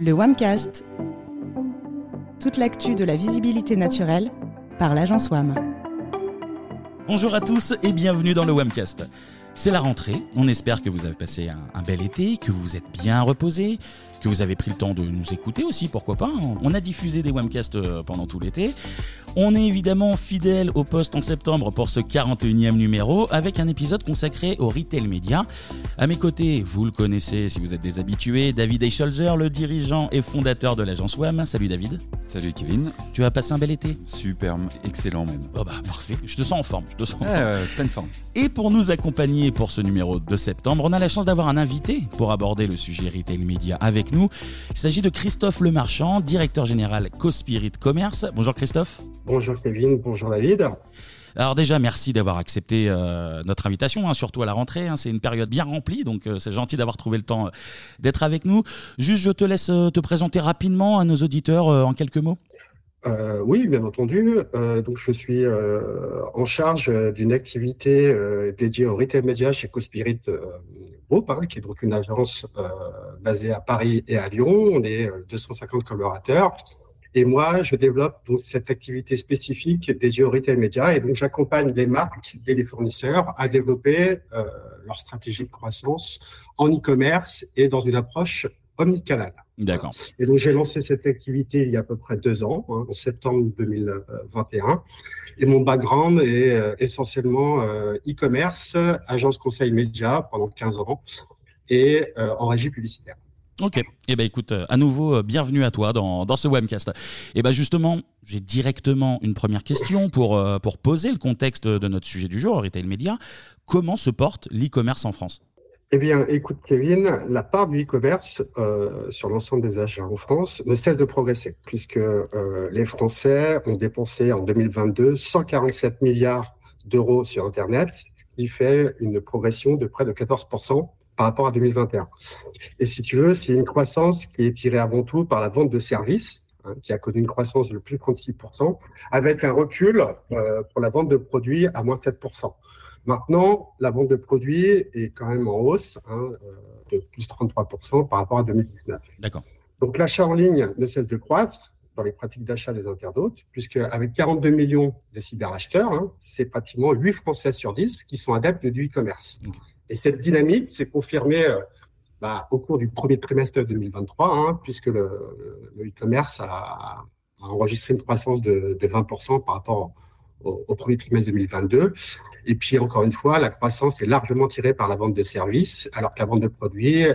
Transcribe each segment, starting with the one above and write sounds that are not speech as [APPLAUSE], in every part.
Le WAMcast. Toute l'actu de la visibilité naturelle par l'agence WAM. Bonjour à tous et bienvenue dans le WAMcast. C'est la rentrée, on espère que vous avez passé un, un bel été, que vous êtes bien reposé, que vous avez pris le temps de nous écouter aussi, pourquoi pas. On a diffusé des webcasts euh, pendant tout l'été. On est évidemment fidèle au poste en septembre pour ce 41e numéro avec un épisode consacré au retail média. À mes côtés, vous le connaissez si vous êtes des habitués, David Eicholzer, le dirigeant et fondateur de l'agence WAM. Salut David. Salut Kevin. Tu as passé un bel été? Superbe, excellent même. Oh bah parfait, je te sens en forme, je te sens en forme. Euh, pleine forme. Et pour nous accompagner pour ce numéro de septembre, on a la chance d'avoir un invité pour aborder le sujet retail média avec nous. Il s'agit de Christophe Lemarchand, directeur général Cospirit Commerce. Bonjour Christophe. Bonjour Kevin, bonjour David. Alors déjà, merci d'avoir accepté euh, notre invitation, hein, surtout à la rentrée. Hein. c'est une période bien remplie, donc euh, c'est gentil d'avoir trouvé le temps euh, d'être avec nous. Juste, je te laisse te présenter rapidement à nos auditeurs en quelques mots. oui, bien entendu. donc, je suis en charge d'une activité dédiée au retail média chez Cospirit Group, hein, qui est donc une agence basée à Paris et à Lyon. On est 250 collaborateurs. Et moi, je développe donc cette activité spécifique des au retail média et donc j'accompagne les marques et les fournisseurs à développer euh, leur stratégie de croissance en e-commerce et dans une approche omnicanal. D'accord. Et donc j'ai lancé cette activité il y a à peu près deux ans, hein, en septembre 2021. Et mon background est euh, essentiellement euh, e-commerce, agence conseil média pendant 15 ans et en régie publicitaire. Ok. Eh ben écoute, euh, à nouveau, euh, bienvenue à toi dans, dans ce webcast. Et eh ben justement, j'ai directement une première question pour, euh, pour poser le contexte de notre sujet du jour, retail média. Comment se porte l'e-commerce en France? Eh bien, écoute, Kevin, la part du e-commerce sur l'ensemble des achats en France ne cesse de progresser, puisque les Français ont dépensé en 2022 147 milliards d'euros sur Internet, ce qui fait une progression de près de 14% par rapport à 2021. Et si tu veux, c'est une croissance qui est tirée avant tout par la vente de services, hein, qui a connu une croissance de plus de 36%, avec un recul euh, pour la vente de produits à moins 7%. Maintenant, la vente de produits est quand même en hausse, hein, euh, de plus 33% par rapport à 2019. D'accord. Donc l'achat en ligne ne cesse de croître dans les pratiques d'achat des internautes, puisque avec 42 millions de cyberacheteurs, hein, c'est pratiquement 8 Français sur 10 qui sont adeptes du e-commerce. Et cette dynamique s'est confirmée euh, bah, au cours du premier trimestre 2023, hein, puisque le e-commerce a, enregistré une croissance de, 20% par rapport au, premier trimestre 2022. Et puis, encore une fois, la croissance est largement tirée par la vente de services, alors que la vente de produits euh,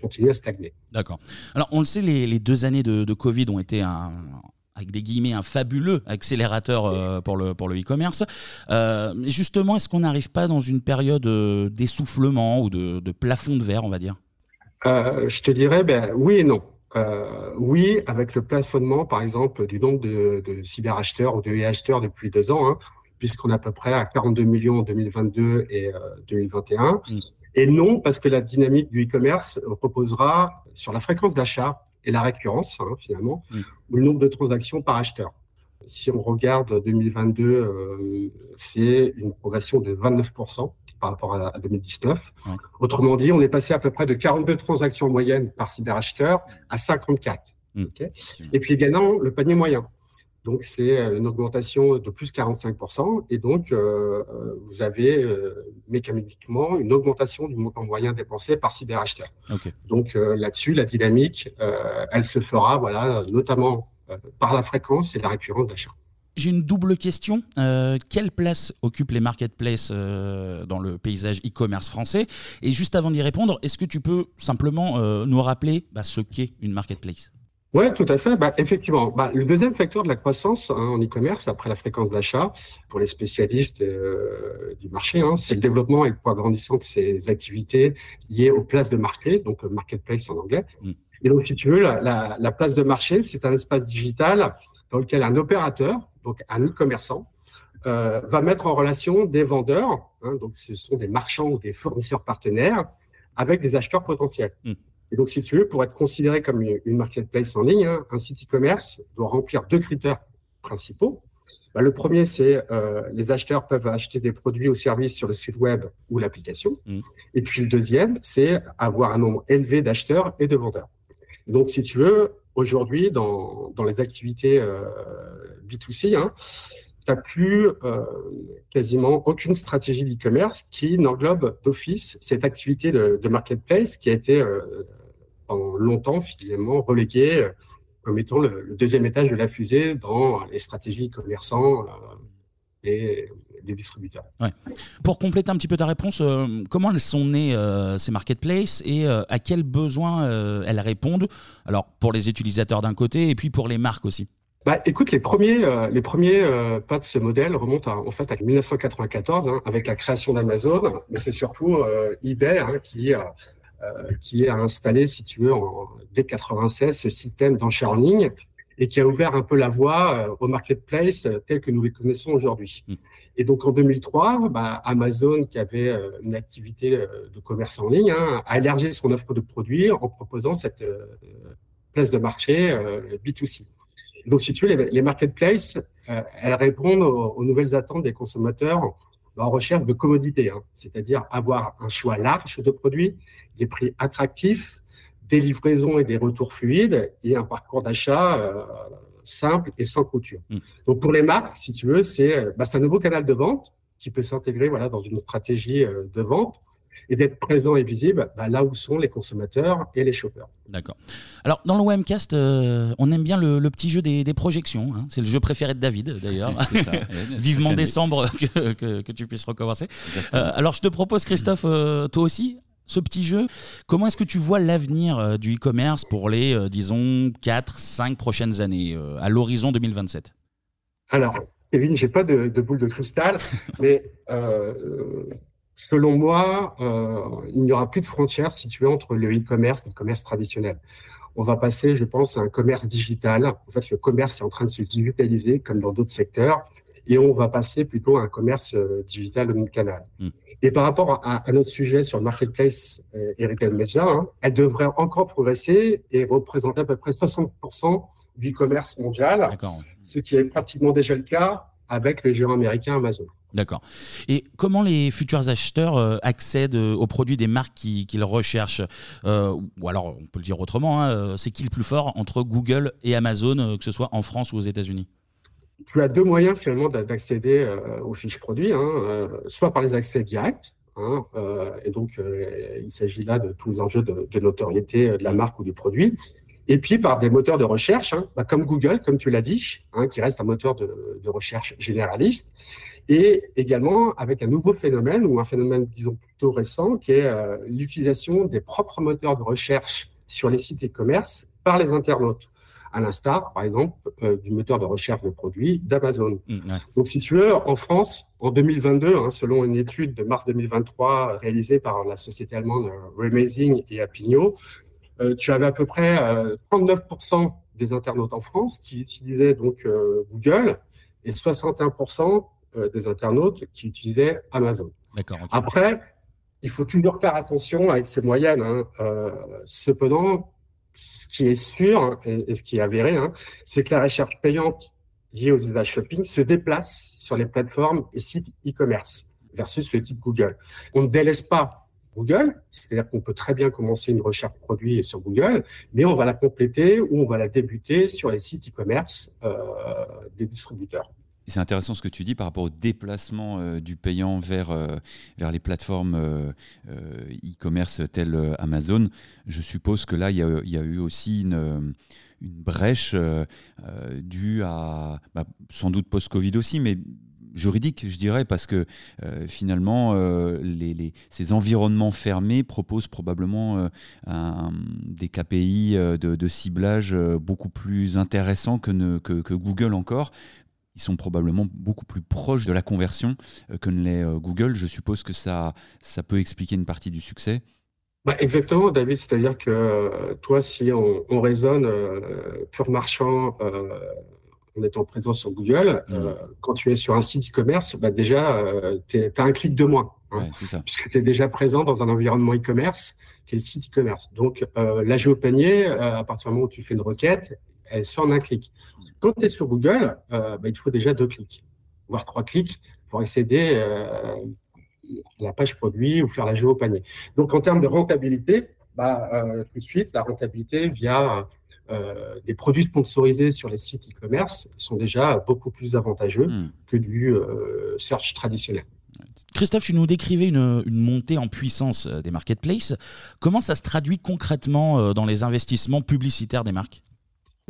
continue à stagner. D'accord. Alors, on le sait, les, deux années de, de, Covid ont été un, avec des guillemets, un fabuleux accélérateur euh, pour le pour le e-commerce. Euh, justement, est-ce qu'on n'arrive pas dans une période d'essoufflement ou de, de, plafond de verre, on va dire? Je te dirais, ben, oui et non. Oui, avec le plafonnement, par exemple, du nombre de, de cyberacheteurs ou de e-acheteurs depuis deux ans, hein, puisqu'on est à peu près à 42 millions en 2022 et 2021. Mm. Et non, parce que la dynamique du e-commerce reposera sur la fréquence d'achat et la récurrence, hein, finalement, mm. ou le nombre de transactions par acheteur. Si on regarde 2022, euh, c'est une progression de 29% par rapport à, 2019. Autrement dit, on est passé à peu près de 42 transactions moyennes par cyberacheteur à 54. Mm. Et puis également, le panier moyen. Donc, c'est euh, une augmentation de plus de 45%. Et donc, euh, euh, vous avez mécaniquement une augmentation du montant moyen dépensé par cyberacheteur. Donc, là-dessus, la dynamique, elle se fera, voilà, notamment par la fréquence et la récurrence d'achat. J'ai une double question. quelle place occupent les marketplaces dans le paysage e-commerce français? Et juste avant d'y répondre, est-ce que tu peux simplement nous rappeler bah, ce qu'est une marketplace? Oui, tout à fait. Bah, effectivement, bah, le deuxième facteur de la croissance hein, en e-commerce, après la fréquence d'achat, pour les spécialistes euh, du marché, hein, c'est le développement et le poids grandissant de ces activités liées aux places de marché, donc euh, marketplace en anglais. Mm. Et donc, si tu veux, la, la, place de marché, c'est un espace digital dans lequel un opérateur, donc un e-commerçant, euh, va mettre en relation des vendeurs, hein, donc ce sont des marchands ou des fournisseurs partenaires, avec des acheteurs potentiels. Mm. Et donc, si tu veux, pour être considéré comme une marketplace en ligne, hein, un site e-commerce doit remplir deux critères principaux. bah, Le premier, c'est euh, les acheteurs peuvent acheter des produits ou services sur le site web ou l'application. Mm. Et puis le deuxième, c'est avoir un nombre élevé d'acheteurs et de vendeurs. Donc, si tu veux, aujourd'hui, dans, dans les activités euh, B2C, hein, tu n'as plus euh, quasiment aucune stratégie d'e-commerce qui n'englobe d'office cette activité de, marketplace qui a été euh, pendant longtemps finalement reléguée comme étant le, deuxième étage de la fusée dans les stratégies commerçants et des distributeurs. Pour compléter un petit peu ta réponse, comment elles sont nées ces marketplaces et à quels besoins elles répondent? Alors pour les utilisateurs d'un côté et puis pour les marques aussi. Bah, écoute, les premiers, euh, les premiers euh, pas de ce modèle remontent à, en fait à 1994 hein, avec la création d'Amazon, mais c'est surtout euh, eBay hein, qui, euh, qui a installé, si tu veux, en, dès 96 ce système d'enchères en ligne et qui a ouvert un peu la voie au marketplace tel que nous les connaissons aujourd'hui. Mm. Et donc en 2003, bah, Amazon, qui avait une activité de commerce en ligne, hein, a élargi son offre de produits en proposant cette place de marché B2C. Donc, si tu veux, les, marketplaces, euh, elles répondent aux, nouvelles attentes des consommateurs en recherche de commodité, hein. c'est-à-dire avoir un choix large de produits, des prix attractifs, des livraisons et des retours fluides et un parcours d'achat euh, simple et sans couture. Mm. Donc, pour les marques, si tu veux, c'est bah, un nouveau canal de vente qui peut s'intégrer voilà, dans une stratégie euh, de vente et d'être présent et visible bah, là où sont les consommateurs et les shoppers. D'accord. Alors, dans le Webcast, euh, on aime bien le, petit jeu des, projections. Hein. C'est le jeu préféré de David, d'ailleurs. [LAUGHS] [LAUGHS] Vivement décembre [LAUGHS] que, tu puisses recommencer. Euh, alors, je te propose, Christophe, euh, toi aussi, ce petit jeu. Comment est-ce que tu vois l'avenir du e-commerce pour les, disons, 4, 5 prochaines années, à l'horizon 2027 Alors, Kevin, j'ai pas de, de, boule de cristal, [LAUGHS] mais Selon moi, euh, il n'y aura plus de frontières situées entre le e-commerce et le commerce traditionnel. On va passer, je pense, à un commerce digital. En fait, le commerce est en train de se digitaliser comme dans d'autres secteurs et on va passer plutôt à un commerce euh, digital omnicanal. canal. Hmm. Et par rapport à, notre sujet sur le marketplace euh, et retail media, hein, elle devrait encore progresser et représenter à peu près 60% du commerce mondial, ce qui est pratiquement déjà le cas avec le géant américain Amazon. D'accord. Et comment les futurs acheteurs euh, accèdent euh, aux produits des marques qu'ils recherchent? Euh, Ou alors, on peut le dire autrement, hein, c'est qui le plus fort entre Google et Amazon, que ce soit en France ou aux États-Unis? Tu as deux moyens finalement d'accéder aux fiches produits, hein, soit par les accès directs, hein, et donc il s'agit là de tous les enjeux de, notoriété de la marque ou du produit, et puis par des moteurs de recherche, bah, comme Google, comme tu l'as dit, qui reste un moteur de, recherche généraliste et également avec un nouveau phénomène, ou un phénomène, disons, plutôt récent, qui est euh, l'utilisation des propres moteurs de recherche sur les sites e-commerce par les internautes, à l'instar, par exemple, euh, du moteur de recherche de produits d'Amazon. Mmh, Donc, si tu veux, en France, en 2022, hein, selon une étude de mars 2023 réalisée par la société allemande Remazing et Apigno, euh, tu avais à peu près 39% des internautes en France qui utilisaient donc Google et 61% euh, des internautes qui utilisaient Amazon. Après, il faut toujours faire attention avec ces moyennes. Hein. Euh, cependant, ce qui est sûr et, ce qui est avéré, hein, c'est que la recherche payante liée aux usages shopping se déplace sur les plateformes et sites e-commerce versus le type Google. On ne délaisse pas Google, c'est-à-dire qu'on peut très bien commencer une recherche produit sur Google, mais on va la compléter ou on va la débuter sur les sites e-commerce euh, des distributeurs. C'est intéressant ce que tu dis par rapport au déplacement euh, du payant vers, euh, vers les plateformes euh, e-commerce telles Amazon. Je suppose que là, il y a, eu aussi une, brèche due à, bah, sans doute post-Covid aussi, mais juridique, je dirais, parce que finalement, ces environnements fermés proposent probablement des KPI de, ciblage beaucoup plus intéressants que Google encore ils sont probablement beaucoup plus proches de la conversion euh, que ne l'est euh, Google. Je suppose que ça, ça peut expliquer une partie du succès. Bah exactement, David. C'est-à-dire que euh, toi, si on, raisonne pur marchand en étant présent sur Google, mmh. quand tu es sur un site e-commerce, bah déjà, tu as un clic de moins. Hein, puisque tu es déjà présent dans un environnement e-commerce qui est le site e-commerce. Donc, la géopanier, à partir du moment où tu fais une requête, elle sort un clic. Quand tu es sur Google, bah, il te faut déjà deux clics, voire trois clics pour accéder à la page produit ou faire la géo panier. Donc, en termes de rentabilité, bah, tout de suite, la rentabilité via euh, des produits sponsorisés sur les sites e-commerce sont déjà beaucoup plus avantageux hmm. que du euh, search traditionnel. Christophe, tu nous décrivais une, montée en puissance euh, des marketplaces. Comment ça se traduit concrètement dans les investissements publicitaires des marques?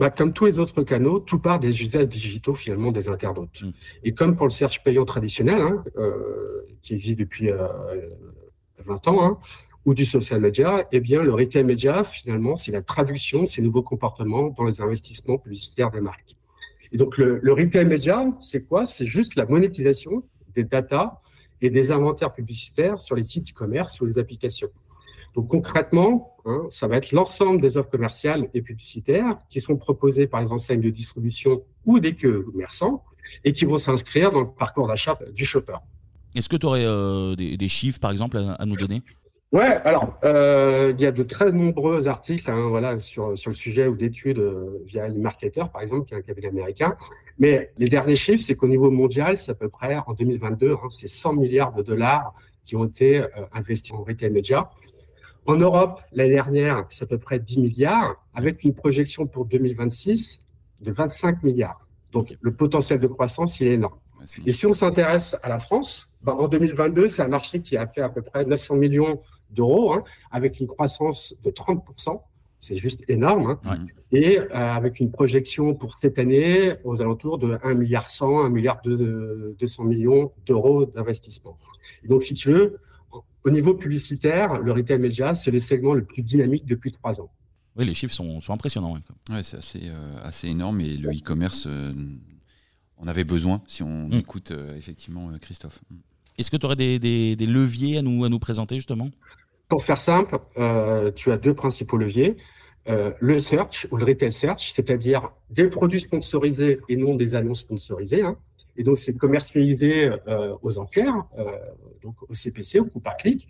Bah, comme tous les autres canaux, tout part des usages digitaux finalement des internautes. Hmm. Et comme pour le search payant traditionnel, hein, qui existe depuis 20 ans, hein, ou du social media, eh bien, le retail media, finalement, c'est la traduction de ces nouveaux comportements dans les investissements publicitaires des marques. Et donc, le, retail media, c'est quoi? C'est juste la monétisation des data et des inventaires publicitaires sur les sites e-commerce ou les applications. Donc, concrètement, hein, ça va être l'ensemble des offres commerciales et publicitaires qui sont proposées par les enseignes de distribution ou des commerçants et qui vont s'inscrire dans le parcours d'achat du shopper. Est-ce que tu aurais euh, des, chiffres, par exemple, à nous donner? Ouais, alors euh, il y a de très nombreux articles hein, voilà, sur, sur le sujet ou d'études euh, via eMarketer, par exemple, qui est un cabinet américain. Mais les derniers chiffres, c'est qu'au niveau mondial, c'est à peu près en 2022, hein, c'est 100 milliards de dollars qui ont été euh, investis en retail media. En Europe, l'année dernière, c'est à peu près 10 milliards, avec une projection pour 2026 de 25 milliards. Donc le potentiel de croissance, il est énorme. Et si on s'intéresse à la France, ben, en 2022, c'est un marché qui a fait à peu près 900 millions d'euros, hein, avec une croissance de 30%. C'est juste énorme. Hein. Et euh, avec une projection pour cette année aux alentours de 1 milliard 100, 1 milliard 200 millions d'euros d'investissement. Donc, si tu veux, au niveau publicitaire, le retail media, c'est le segment le plus dynamique depuis trois ans. Oui, les chiffres sont, impressionnants. Oui, c'est assez, euh, assez énorme et le e-commerce, euh, on avait besoin si on mm. écoute effectivement Christophe. Mm. Est-ce que tu aurais des, des, des, leviers à nous, à nous présenter justement? Pour faire simple, euh, tu as deux principaux leviers. Euh, le search ou le retail search, c'est-à-dire des produits sponsorisés et non des annonces sponsorisées. Hein. Et donc, c'est commercialisé euh, aux enchères, donc au CPC, au coup par clic.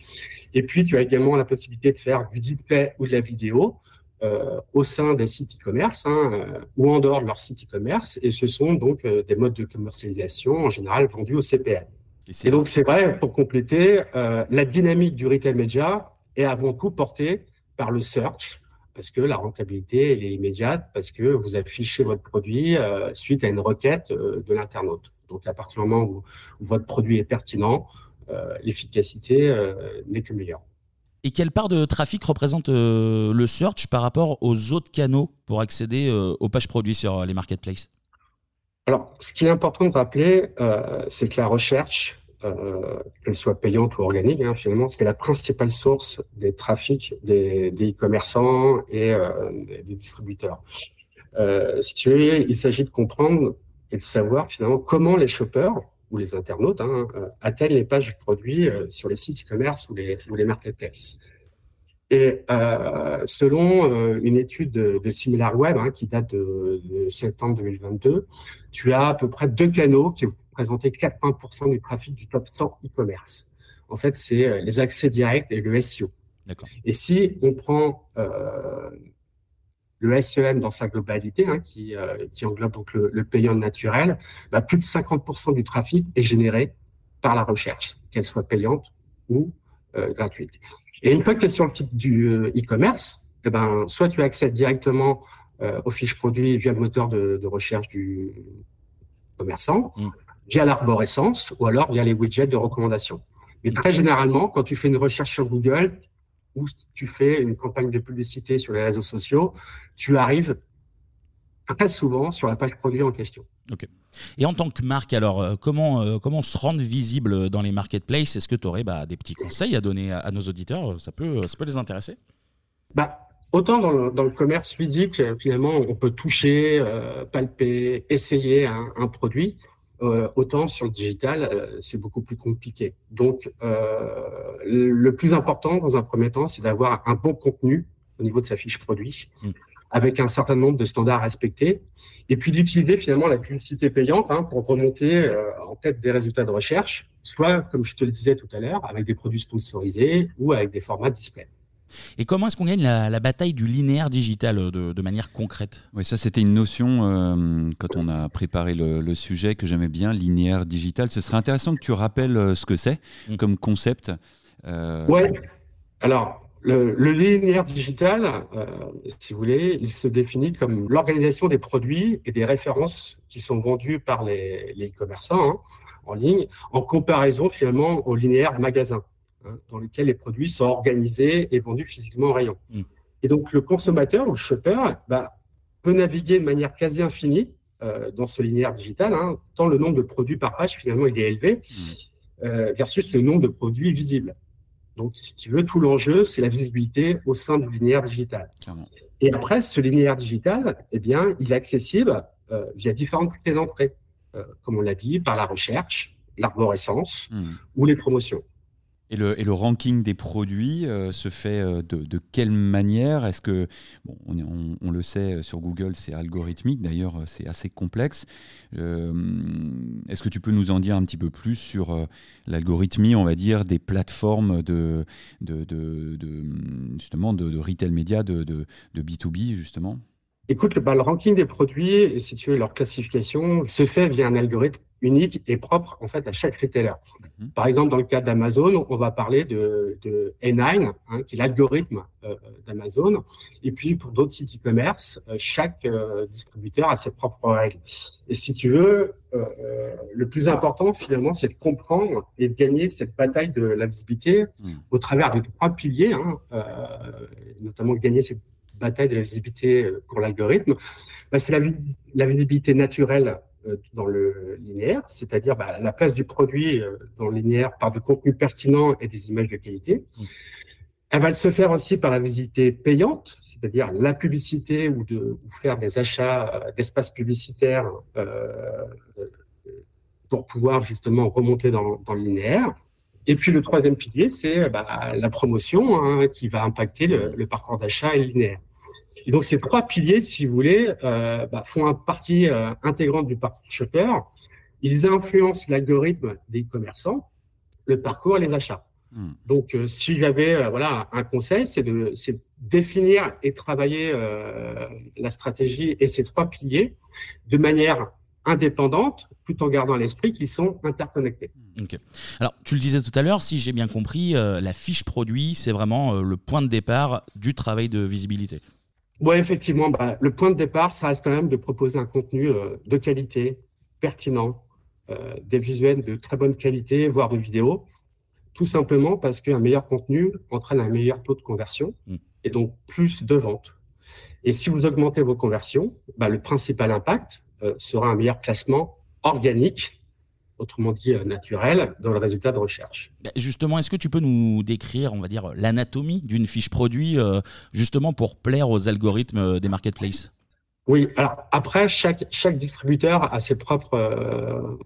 Et puis, tu as également la possibilité de faire du display ou de la vidéo au sein des sites e-commerce hein, ou en dehors de leur site e-commerce. Et ce sont donc des modes de commercialisation en général vendus au CPL. Et, donc, c'est vrai, pour compléter, la dynamique du retail media est avant tout porté par le search, parce que la rentabilité elle est immédiate, parce que vous affichez votre produit euh, suite à une requête euh, de l'internaute. Donc à partir du moment où, votre produit est pertinent, euh, l'efficacité n'est que meilleure. Et quelle part de trafic représente le search par rapport aux autres canaux pour accéder aux pages produits sur les marketplaces? Alors, ce qui est important de rappeler, c'est que la recherche, euh, qu'elle soit payante ou organique, hein, finalement, c'est la principale source des trafics des e-commerçants et euh, des distributeurs. Euh, si tu veux, il s'agit de comprendre et de savoir finalement comment les shoppers ou les internautes hein, atteignent les pages du produit sur les sites e-commerce ou les, ou marketplaces. Et selon une étude de, SimilarWeb hein, qui date de, de, septembre 2022, tu as à peu près deux canaux qui présenter 80% du trafic du top 100 e-commerce. En fait, c'est euh, les accès directs et le SEO. Et si on prend euh, le SEM dans sa globalité, hein, qui, euh, qui, englobe donc le, payant naturel, bah, plus de 50% du trafic est généré par la recherche, qu'elle soit payante ou gratuite. Et une fois que tu es sur le site du e-commerce, eh ben, soit tu accèdes directement aux fiches produits via le moteur de, recherche du commerçant, mm via l'arborescence ou alors via les widgets de recommandation. Mais très généralement, quand tu fais une recherche sur Google ou tu fais une campagne de publicité sur les réseaux sociaux, tu arrives très souvent sur la page produit en question. Ok. Et en tant que marque, alors, euh, comment, euh, comment se rendre visible dans les marketplaces? Est-ce que tu aurais bah, des petits conseils à donner à, nos auditeurs? Ça peut, ça peut les intéresser bah, Autant dans le, dans le, commerce physique, finalement, on peut toucher, euh, palper, essayer un produit. Euh, autant sur le digital, euh, c'est beaucoup plus compliqué. Donc, euh, le plus important dans un premier temps, c'est d'avoir un bon contenu au niveau de sa fiche produit, mm. avec un certain nombre de standards respectés, et puis d'utiliser finalement la publicité payante hein, pour remonter en tête des résultats de recherche, soit, comme je te le disais tout à l'heure, avec des produits sponsorisés ou avec des formats display. Et comment est-ce qu'on gagne la, bataille du linéaire digital de, manière concrète? Oui, ça c'était une notion quand on a préparé le, sujet que j'aimais bien, linéaire digital. Ce serait intéressant que tu rappelles ce que c'est mm. comme concept. Oui, alors le, linéaire digital, euh, si vous voulez, il se définit comme l'organisation des produits et des références qui sont vendus par les, les commerçants hein, en ligne, en comparaison finalement au linéaire magasin, hein, dans lequel les produits sont organisés et vendus physiquement en rayon. Mm. Et donc le consommateur ou le shopper bah, peut naviguer de manière quasi infinie euh, dans ce linéaire digital, hein, tant le nombre de produits par page finalement il est élevé, mm. euh, versus le nombre de produits visibles. Donc, si tu veux, tout l'enjeu, c'est la visibilité au sein du linéaire digital. Et après, ce linéaire digital, eh bien, il est accessible euh, via différentes clés d'entrée, comme on l'a dit, par la recherche, l'arborescence hmm. ou les promotions. Et le, et le, ranking des produits euh, se fait euh, de, de, quelle manière? Est-ce que, bon, on, on, le sait, euh, sur Google, c'est algorithmique, d'ailleurs, c'est assez complexe. Est-ce que tu peux nous en dire un petit peu plus sur l'algorithmie, on va dire, des plateformes de, de, de justement, de, retail média, de, B2B, justement? Écoute, bah, le ranking des produits et si tu veux leur classification se fait via un algorithme unique et propre en fait à chaque retailer. Mhm. Par exemple, dans le cas d'Amazon, on va parler de, de A9, hein, qui est l'algorithme euh, d'Amazon. Et puis pour d'autres sites e-commerce, euh, chaque euh, distributeur a ses propres règles. Et si tu veux, le plus important finalement, c'est de comprendre et de gagner cette bataille de la visibilité mhm. au travers de trois piliers, hein, notamment gagner cette bataille de la visibilité pour l'algorithme. Bah, c'est la, la visibilité naturelle euh, dans le linéaire, c'est-à-dire bah, la place du produit euh, dans le linéaire par du contenu pertinent et des images de qualité. Mmh. Elle va se faire aussi par la visibilité payante, c'est-à-dire la publicité ou, de, faire des achats euh, d'espaces publicitaires pour pouvoir justement remonter dans, le linéaire. Et puis le troisième pilier, c'est bah, la promotion hein, qui va impacter le, le parcours d'achat et le linéaire. Et donc, ces trois piliers, si vous voulez, euh, bah, font partie euh, intégrante du parcours shopper. Ils influencent l'algorithme des commerçants, le parcours et les achats. Hmm. Donc, euh, si j'avais voilà, un conseil, c'est de, définir et travailler la stratégie et ces trois piliers de manière indépendante, tout en gardant à l'esprit qu'ils sont interconnectés. Alors, tu le disais tout à l'heure, si j'ai bien compris, la fiche produit, c'est vraiment le point de départ du travail de visibilité. Oui, effectivement, bah, le point de départ, ça reste quand même de proposer un contenu euh, de qualité, pertinent, euh, des visuels de très bonne qualité, voire de vidéos, tout simplement parce qu'un meilleur contenu entraîne un meilleur taux de conversion mm. et donc plus de ventes. Et si vous augmentez vos conversions, bah, le principal impact euh, sera un meilleur classement organique autrement dit euh, naturel, dans le résultat de recherche. Bah, justement, est-ce que tu peux nous décrire, on va dire, l'anatomie d'une fiche produit, euh, justement pour plaire aux algorithmes euh, des marketplaces? Oui, alors après, chaque, chaque distributeur a ses propres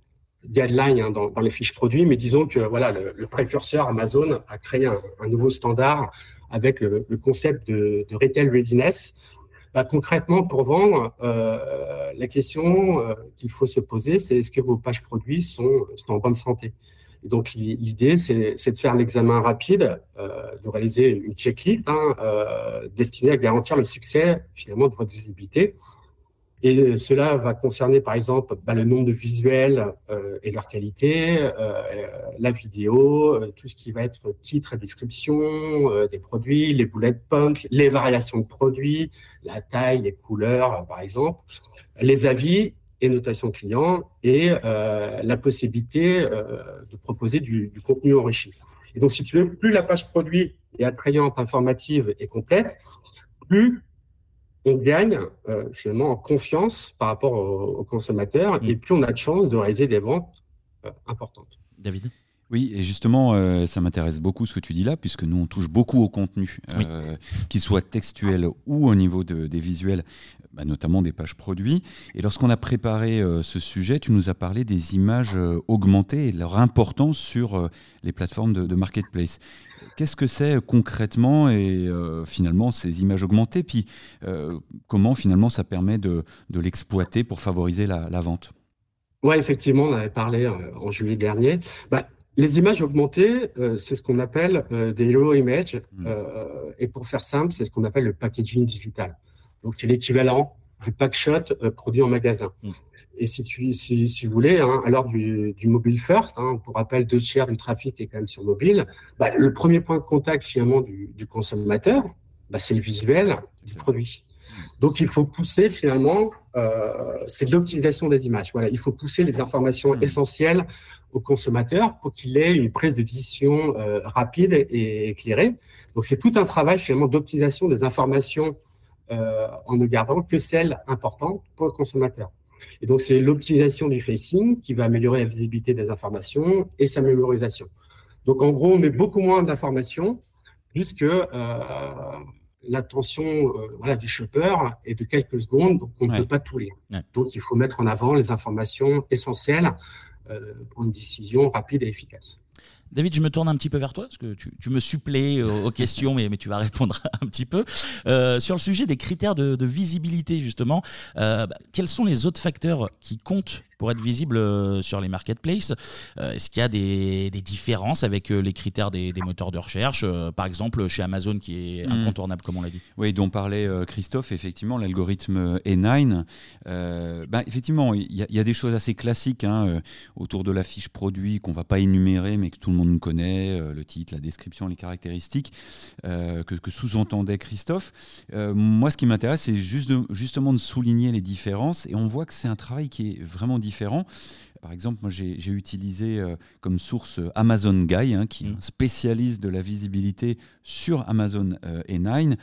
guidelines hein, dans, les fiches produits, mais disons que voilà, le, précurseur Amazon a créé un, nouveau standard avec le, concept de, de retail readiness, bah, concrètement, pour vendre, euh, la question euh, qu'il faut se poser, c'est est-ce que vos pages produits sont, en bonne santé? Donc, l'idée, c'est de faire l'examen rapide, euh, de réaliser une checklist hein, destinée à garantir le succès, finalement, de votre visibilité. Et cela va concerner, par exemple, bah, le nombre de visuels euh, et leur qualité, euh, la vidéo, euh, tout ce qui va être titre et description des produits, les bullet points, les variations de produits, la taille, les couleurs, par exemple, les avis et notation client, et la possibilité de proposer du, contenu enrichi. Et donc, si tu veux, plus la page produit est attrayante, informative et complète, plus on gagne euh, finalement en confiance par rapport aux, consommateurs mm. et puis on a de chance de réaliser des ventes euh, importantes. David? Oui, et justement, euh, ça m'intéresse beaucoup ce que tu dis là, puisque nous, on touche beaucoup au contenu, qu'il soit textuel ou au niveau des visuels, bah, notamment des pages produits. Et lorsqu'on a préparé ce sujet, tu nous as parlé des images augmentées et leur importance sur les plateformes de, de marketplace. Qu'est-ce que c'est euh, concrètement et euh, finalement ces images augmentées? Puis euh, comment finalement ça permet de, l'exploiter pour favoriser la, vente? Oui, effectivement, on avait parlé en juillet dernier. Bah, Les images augmentées, euh, c'est ce qu'on appelle euh, des hero images. Euh, et pour faire simple, c'est ce qu'on appelle le packaging digital. Donc, c'est l'équivalent du packshot produit en magasin. Hmm. Et si, tu, si, si vous voulez, hein, l'heure du, du, mobile first, hein, pour rappel, deux tiers du trafic est quand même sur mobile, bah, le premier point de contact finalement du, du consommateur, bah, c'est le visuel du produit. Donc, il faut pousser finalement, euh, c'est de l'optimisation des images. Voilà, il faut pousser les informations mmh. essentielles au consommateur pour qu'il ait une prise de décision euh, rapide et éclairée. Donc, c'est tout un travail finalement d'optimisation des informations euh, en ne gardant que celles importantes pour le consommateur. Et donc, c'est l'optimisation du facing qui va améliorer la visibilité des informations et sa mémorisation. Donc, en gros, on met beaucoup moins d'informations puisque euh, l'attention euh, voilà, du shopper est de quelques secondes, donc on ne peut pas tout lire. Donc il faut mettre en avant les informations essentielles pour une décision rapide et efficace. David, je me tourne un petit peu vers toi, parce que tu, me supplées aux, [LAUGHS] questions, mais, mais, tu vas répondre [LAUGHS] un petit peu. Euh, sur le sujet des critères de, visibilité, justement, bah, quels sont les autres facteurs qui comptent pour être visible euh, sur les marketplaces. Euh, est-ce qu'il y a des, différences avec euh, les critères des, moteurs de recherche, par exemple chez Amazon qui est hmm. incontournable, comme on l'a dit? Oui, dont parlait Christophe, effectivement, l'algorithme E9. bah, effectivement, il y, a des choses assez classiques hein, autour de la fiche produit qu'on ne va pas énumérer, mais que tout le monde connaît, le titre, la description, les caractéristiques, que, que sous-entendait Christophe. moi, ce qui m'intéresse, c'est juste justement de souligner les différences, et on voit que c'est un travail qui est vraiment différents. Par exemple, moi j'ai utilisé euh, comme source euh, Amazon Guy, hein, qui est mm. un spécialiste de la visibilité sur Amazon euh, E9.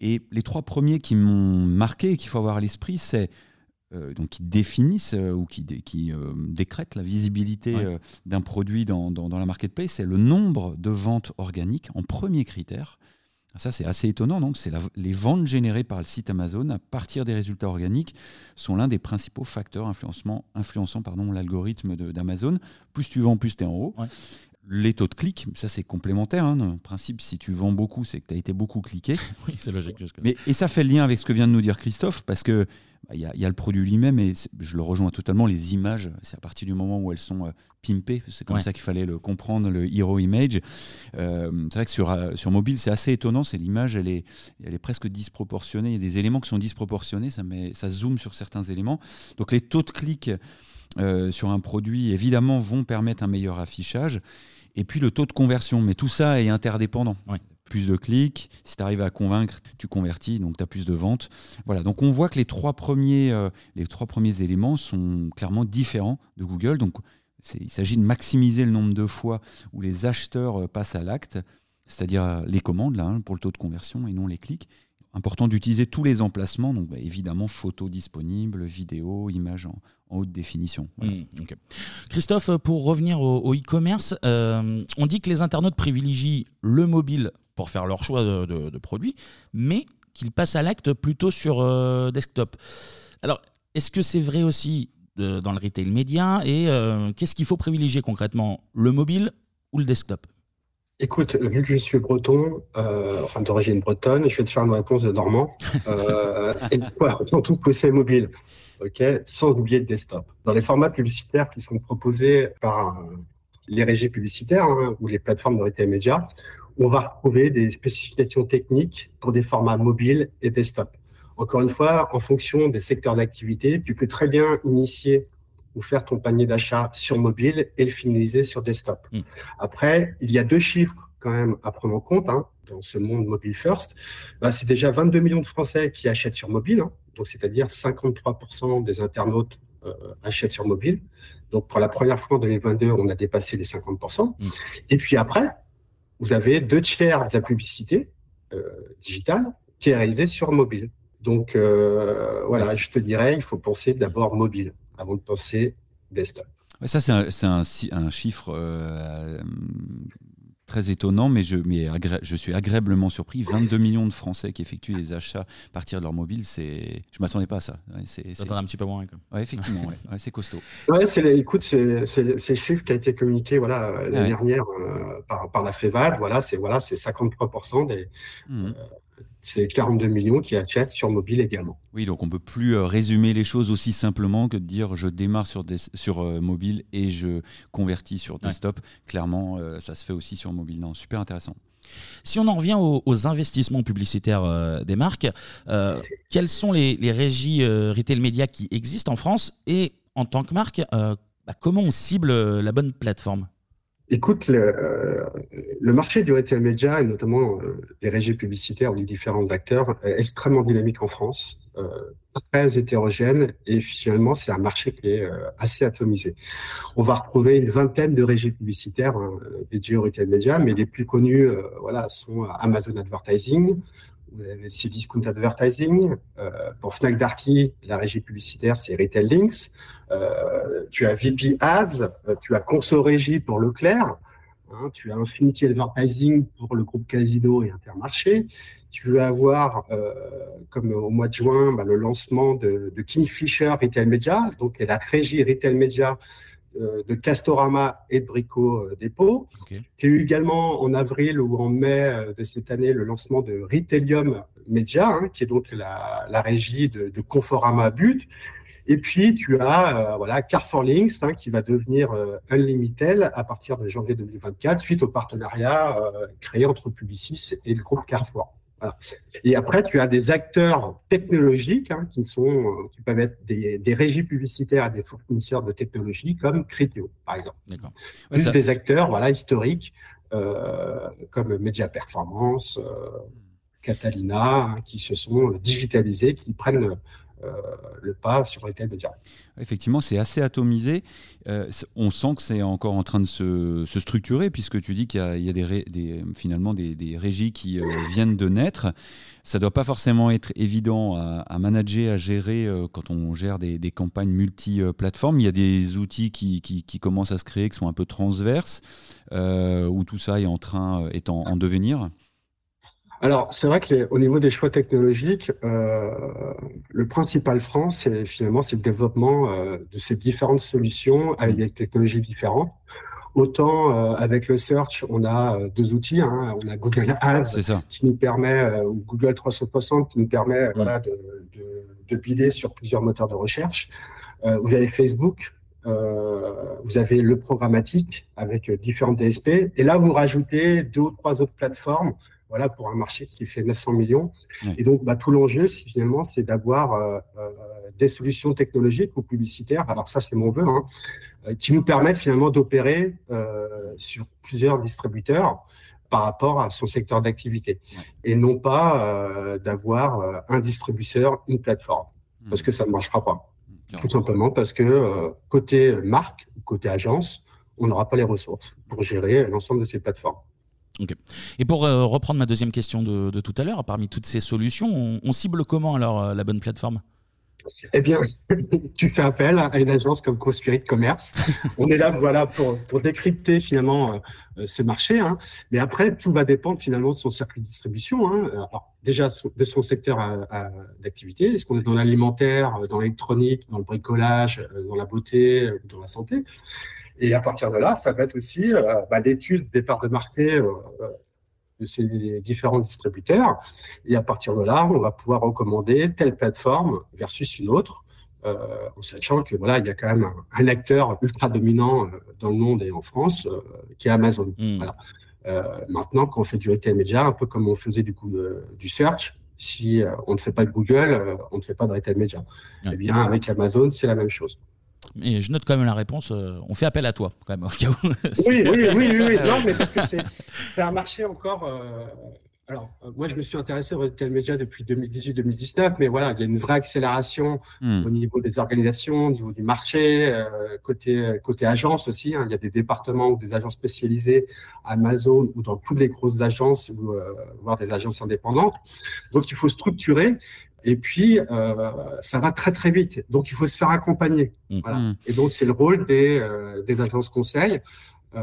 Et les trois premiers qui m'ont marqué et qu'il faut avoir à l'esprit, c'est donc qui définissent ou qui, qui décrètent la visibilité d'un produit dans, dans, dans, la marketplace, c'est le nombre de ventes organiques en premier critère. Ça, c'est assez étonnant. Donc, c'est les ventes générées par le site Amazon à partir des résultats organiques sont l'un des principaux facteurs influençant, influençant l'algorithme d'Amazon. Plus tu vends, plus tu es en haut. Les taux de clic, ça c'est complémentaire. Hein. En principe, si tu vends beaucoup, c'est que tu as été beaucoup cliqué. [LAUGHS] oui, c'est logique. Mais, et ça fait le lien avec ce que vient de nous dire Christophe, parce que il y, a le produit lui-même et je le rejoins totalement. Les images, c'est à partir du moment où elles sont euh, pimpées, c'est comme ça qu'il fallait le comprendre, le hero image. Euh, c'est vrai que sur, euh, sur mobile, c'est assez étonnant. C'est l'image, elle est, elle est presque disproportionnée. Il y a des éléments qui sont disproportionnés, ça, met, ça zoome sur certains éléments. Donc les taux de clic sur un produit, évidemment, vont permettre un meilleur affichage. Et puis le taux de conversion, mais tout ça est interdépendant plus de clics. Si tu arrives à convaincre, tu convertis, donc tu as plus de ventes. Voilà, donc on voit que les trois premiers, euh, les trois premiers éléments sont clairement différents de Google. Donc il s'agit de maximiser le nombre de fois où les acheteurs euh, passent à l'acte, c'est-à-dire euh, les commandes là, hein, pour le taux de conversion et non les clics. Important d'utiliser tous les emplacements, donc bah, évidemment photos disponibles, vidéos, images en, haute définition. Mmh, Christophe, pour revenir au, e-commerce, on dit que les internautes privilégient le mobile pour faire leur choix de, produits, mais qu'ils passent à l'acte plutôt sur euh, desktop. Alors, est-ce que c'est vrai aussi dans le retail média et euh, qu'est-ce qu'il faut privilégier concrètement, le mobile ou le desktop? Écoute, vu que je suis breton, euh, enfin d'origine bretonne, je vais te faire une réponse de normand. [LAUGHS] et voilà, surtout pousser mobile, ok, sans oublier le desktop. Dans les formats publicitaires qui sont proposés par les régies publicitaires hein, ou les plateformes de retail média, on va retrouver des spécifications techniques pour des formats mobiles et desktop. Encore une fois, en fonction des secteurs d'activité, tu peux très bien initier ou faire ton panier d'achat sur mobile et le finaliser sur desktop. Mm. Après, il y a deux chiffres quand même à prendre en compte hein, dans ce monde mobile first. Bah, c'est déjà 22 millions de Français qui achètent sur mobile, hein. Donc c'est-à-dire 53% des internautes euh, achètent sur mobile. Donc pour la première fois en 2022, on a dépassé les 50%. Mm. Et puis après, vous avez deux tiers de la publicité euh, digitale qui est réalisée sur mobile. Donc euh, voilà, je te dirais, il faut penser d'abord mobile avant de penser desktop. Ça, c'est un, un, chiffre euh, très étonnant, mais je, mais je suis agréablement surpris. 22 millions de Français qui effectuent des achats à partir de leur mobile, c'est, je m'attendais pas à ça. c'est, un petit peu moins. Ouais, effectivement, ouais. c'est costaud. [LAUGHS] Ouais, c'est, écoute, c'est, c'est, le chiffre qui a été communiqué voilà, l'année dernière euh, par, par, la FEVAD. Voilà, c'est, voilà, c'est 53% des, mmh. euh, c'est 42 millions qui achètent sur mobile également. Oui, donc on ne peut plus euh, résumer les choses aussi simplement que de dire je démarre sur, sur euh, mobile et je convertis sur desktop. Clairement, euh, ça se fait aussi sur mobile. Non, super intéressant. Si on en revient aux, investissements publicitaires des marques, [LAUGHS] quelles sont les, régies retail média qui existent en France et en tant que marque, bah, comment on cible la bonne plateforme? Écoute, le, euh, marché du retail média, et notamment euh, des régies publicitaires ou des différents acteurs, est extrêmement dynamique en France, euh, très hétérogène, et finalement, c'est un marché qui est assez atomisé. On va retrouver une vingtaine de régies publicitaires hein, dédiées au retail média, mais les plus connues voilà, sont Amazon Advertising, vous avez Cdiscount Advertising. Euh, pour Fnac Darty, la régie publicitaire, c'est Retail Links. Euh, tu as VP Ads, euh, tu as Conso Régie pour Leclerc. Hein, tu as Infinity Advertising pour le groupe Casino et Intermarché. Tu veux avoir, comme au mois de juin, bah, le lancement de, de Kingfisher Retail Media, donc la régie Retail Media euh, de Castorama et de Brico euh, Dépôt. Okay. Il y a eu également en avril ou en mai euh, de cette année le lancement de Retailium Media, hein, qui est donc la, régie de, Conforama But. Et puis, tu as voilà, Carrefour Links, hein, qui va devenir Unlimited à partir de janvier 2024, suite au partenariat créé entre Publicis et le groupe Carrefour. Et après, tu as des acteurs technologiques hein, qui, sont, euh, qui peuvent être des, régies publicitaires et des fournisseurs de technologie comme Criteo, par exemple. Plus des acteurs voilà, historiques euh, comme Media Performance, euh, Catalina, hein, qui se sont digitalisés, qui prennent euh, le pas sur les de direct. Effectivement, c'est assez atomisé. Euh, on sent que c'est encore en train de se, structurer, puisque tu dis qu'il y a, des, finalement des, régies qui euh, viennent de naître. Ça ne doit pas forcément être évident à, manager, à gérer quand on gère des, campagnes multi-plateformes. Il y a des outils qui, commencent à se créer, qui sont un peu transverses, où tout ça est en train, est en devenir. Alors, c'est vrai qu'au niveau des choix technologiques, euh, le principal frein, c'est finalement c'est le développement euh, de ces différentes solutions avec des technologies différentes. Autant euh, avec le search, on a deux outils. Hein. on a Google Ads qui nous permet, ou Google 360 qui nous permet voilà, de, de, de sur plusieurs moteurs de recherche. vous avez Facebook, vous avez le programmatique avec différentes DSP. Et là, vous rajoutez deux ou trois autres plateformes voilà, pour un marché qui fait 900 millions. Et donc, bah, tout l'enjeu, finalement, c'est d'avoir euh, euh, des solutions technologiques ou publicitaires, alors ça, c'est mon vœu, hein, euh, qui nous permettent finalement d'opérer sur plusieurs distributeurs par rapport à son secteur d'activité. Et non pas d'avoir un distributeur, une plateforme, mmh. parce que ça ne marchera pas. Mmh, tout simplement parce que côté marque, côté agence, on n'aura pas les ressources pour gérer l'ensemble de ces plateformes. Et pour euh, reprendre ma deuxième question de, tout à l'heure, parmi toutes ces solutions, on, cible comment alors euh, la bonne plateforme? Eh bien, [LAUGHS] tu fais appel à une agence comme Co-Spirit Commerce. On est là, [LAUGHS] voilà, pour, pour décrypter finalement euh, ce marché. Hein. Mais après, tout va dépendre finalement de son circuit de distribution. Hein. Alors, déjà de son secteur d'activité. Est-ce qu'on est dans l'alimentaire, dans l'électronique, dans le bricolage, dans la beauté, dans la santé? Et à partir de là, ça va être aussi euh, bah, l'étude des parts de marché euh, de ces différents distributeurs. Et à partir de là, on va pouvoir recommander telle plateforme versus une autre, euh, en sachant que voilà, il y a quand même un, acteur ultra dominant dans le monde et en France, qui est Amazon. Hmm. maintenant, quand on fait du retail média, un peu comme on faisait du coup du search, si on ne fait pas de Google, on ne fait pas de retail média. Eh bien, avec Amazon, c'est la même chose. Et je note quand même la réponse. Euh, on fait appel à toi, quand même, au cas où. [LAUGHS] oui, oui, oui, oui, Non, mais parce que c'est un marché encore. Euh, alors, euh, moi, je me suis intéressé au retail média depuis 2018-2019, mais voilà, il y a une vraie accélération hmm. au niveau des organisations, au niveau du marché, côté, côté agence aussi. Hein. il y a des départements ou des agences spécialisées, Amazon ou dans toutes les grosses agences, ou, voire des agences indépendantes. Donc, il faut structurer. Et puis, euh, ça va très très vite. Donc, il faut se faire accompagner. Mmh. Voilà. Mmh. Et donc, c'est le rôle des, euh, des agences conseils, euh,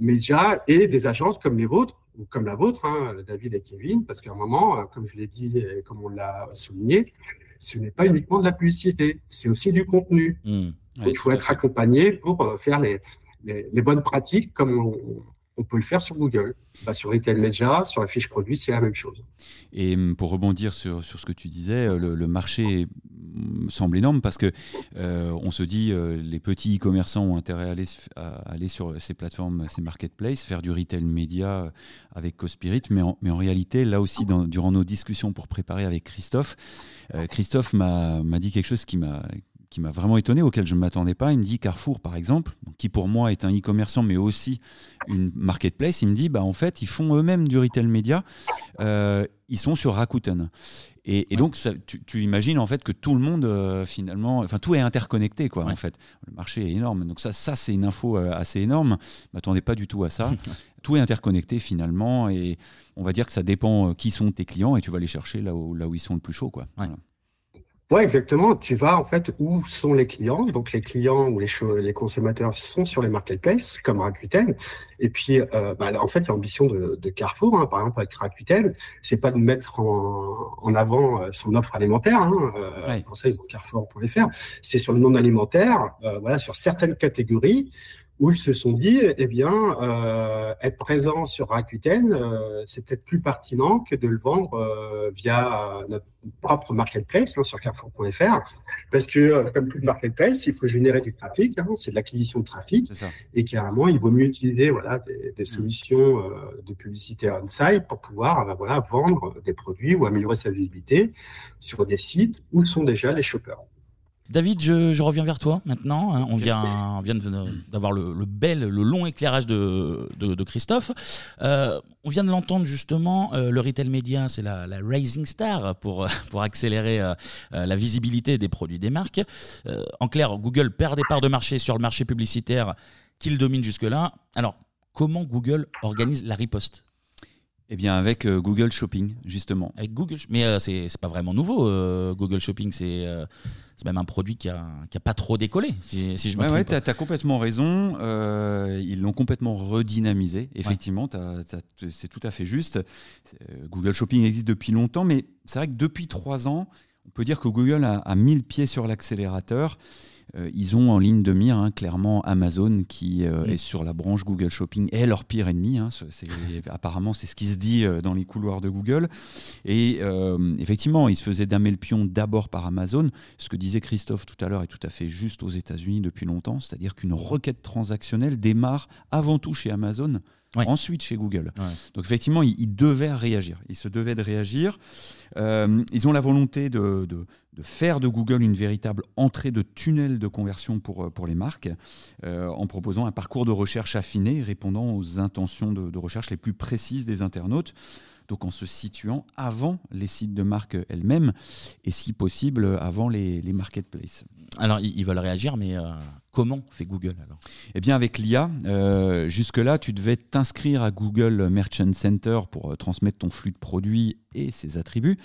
médias et des agences comme les vôtres, ou comme la vôtre, hein, David et Kevin, parce qu'à un moment, euh, comme je l'ai dit et comme on l'a souligné, ce n'est pas uniquement de la publicité, c'est aussi du contenu. Mmh. il faut être accompagné pour faire les, les, les, bonnes pratiques, comme on, on peut le faire sur Google. Bah, sur Retail Media, sur la fiche produit, c'est la même chose. Et hum, pour rebondir sur, sur ce que tu disais, euh, le, marché hum, semble énorme parce que euh, on se dit euh, les petits commerçants ont intérêt à aller, sur ces plateformes, ces marketplaces, faire du retail média avec Cospirit, mais en, réalité, là aussi, durant nos discussions pour préparer avec Christophe, Christophe m'a dit quelque chose qui m'a qui m'a vraiment étonné, auquel je ne m'attendais pas. Il me dit Carrefour, par exemple, qui pour moi est un e-commerçant, mais aussi une marketplace. Il me dit, bah, en fait, ils font eux-mêmes du retail média. Euh, ils sont sur Rakuten. Et, donc, ça, tu, imagines en fait que tout le monde, euh, finalement, enfin, tout est interconnecté, quoi, en fait. Le marché est énorme. Donc, ça, ça c'est une info euh, assez énorme. Je m'attendais pas du tout à ça. [LAUGHS] tout est interconnecté, finalement. Et on va dire que ça dépend qui sont tes clients et tu vas les chercher là où, là où ils sont le plus chaud, quoi. Ouais, exactement. Tu vas en fait où sont les clients. Donc les clients ou les, les consommateurs sont sur les marketplaces comme Rakuten. Et puis, euh, bah, en fait, l'ambition de, de Carrefour, hein, par exemple avec Rakuten, c'est pas de mettre en, en avant euh, son offre alimentaire. Hein, euh, Pour ça, ils ont Carrefour.fr. C'est sur le non alimentaire, euh, voilà, sur certaines catégories où ils se sont dit, eh bien, euh, être présent sur Rakuten, euh, c'est peut-être plus pertinent que de le vendre euh, via notre propre marketplace hein, sur Carrefour.fr, parce que comme tout marketplace, il faut générer du trafic, hein, c'est de l'acquisition de trafic, et carrément, il vaut mieux utiliser voilà des, des mm. solutions de publicité on-site pour pouvoir voilà vendre des produits ou améliorer sa visibilité sur des sites où sont déjà les shoppers. David, je, reviens vers toi maintenant. Hein. On vient, vient d'avoir le, bel, le long éclairage de, Christophe. Euh, on vient de l'entendre justement, euh, le retail media, c'est la, rising star pour, [LAUGHS] pour accélérer euh, la visibilité des produits des marques. en clair, Google perd des parts de marché sur le marché publicitaire qu'il domine jusque-là. Alors, comment Google organise la riposte? Eh bien, avec Google Shopping, justement. Avec Google, mais c'est pas vraiment nouveau. Google Shopping, c'est c'est même un produit qui n'a a pas trop décollé, si, je me ouais, trompe. Ouais, tu as, complètement raison. Euh, ils l'ont complètement redynamisé. Effectivement, c'est tout à fait juste. Euh, Google Shopping existe depuis longtemps, mais c'est vrai que depuis trois ans, on peut dire que Google a, a mis le pied sur l'accélérateur. Euh, ils ont en ligne de mire hein, clairement Amazon qui euh, est sur la branche Google Shopping est leur pire ennemi. Hein. [LAUGHS] apparemment, c'est ce qui se dit euh, dans les couloirs de Google. Et effectivement, ils se faisaient damer le pion d'abord par Amazon. Ce que disait Christophe tout à l'heure est tout à fait juste aux États-Unis depuis longtemps, c'est-à-dire qu'une requête transactionnelle démarre avant tout chez Amazon. Ensuite chez Google. Donc effectivement, ils, devaient réagir. Ils se devaient de réagir. ils ont la volonté de, de faire de Google une véritable entrée de tunnel de conversion pour, euh, pour les marques, euh, en proposant un parcours de recherche affiné répondant aux intentions de, recherche les plus précises des internautes, donc en se situant avant les sites de marque elles-mêmes et si possible avant les, les marketplaces. Alors ils veulent réagir, mais euh, comment fait Google alors? Eh bien avec l'IA, jusque-là tu devais t'inscrire à Google Merchant Center pour transmettre ton flux de produits et ses attributs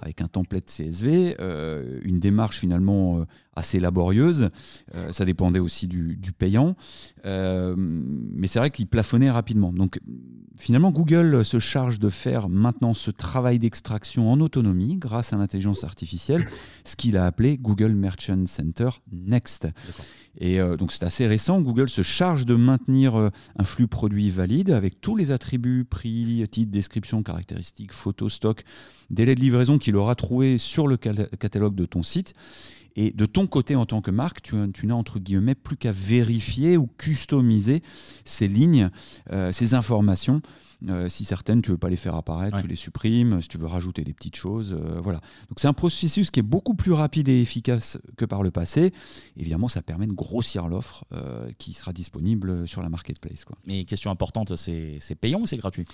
avec un template CSV, euh, une démarche finalement euh, assez laborieuse. Euh, ça dépendait aussi du, payant. mais c'est vrai qu'il plafonnait rapidement. Donc finalement, Google se charge de faire maintenant ce travail d'extraction en autonomie grâce à l'intelligence artificielle, ce qu'il a appelé Google Merchant Center Next. Donc c'est assez récent. Google se charge de maintenir un flux produit valide avec tous les attributs, prix, titre, description, caractéristiques, photos, stock, délai de livraison qu'il aura trouvé sur le catalogue de ton site. Et de ton côté, en tant que marque, tu, n'as entre guillemets plus qu'à vérifier ou customiser ces lignes, euh, ces informations. Euh, si certaines, tu veux pas les faire apparaître, tu les supprimes. Si tu veux rajouter des petites choses, euh, voilà. Donc c'est un processus qui est beaucoup plus rapide et efficace que par le passé. Évidemment, ça permet de grossir l'offre qui sera disponible sur la marketplace. Quoi. Mais question importante, c'est payant ou c'est gratuit?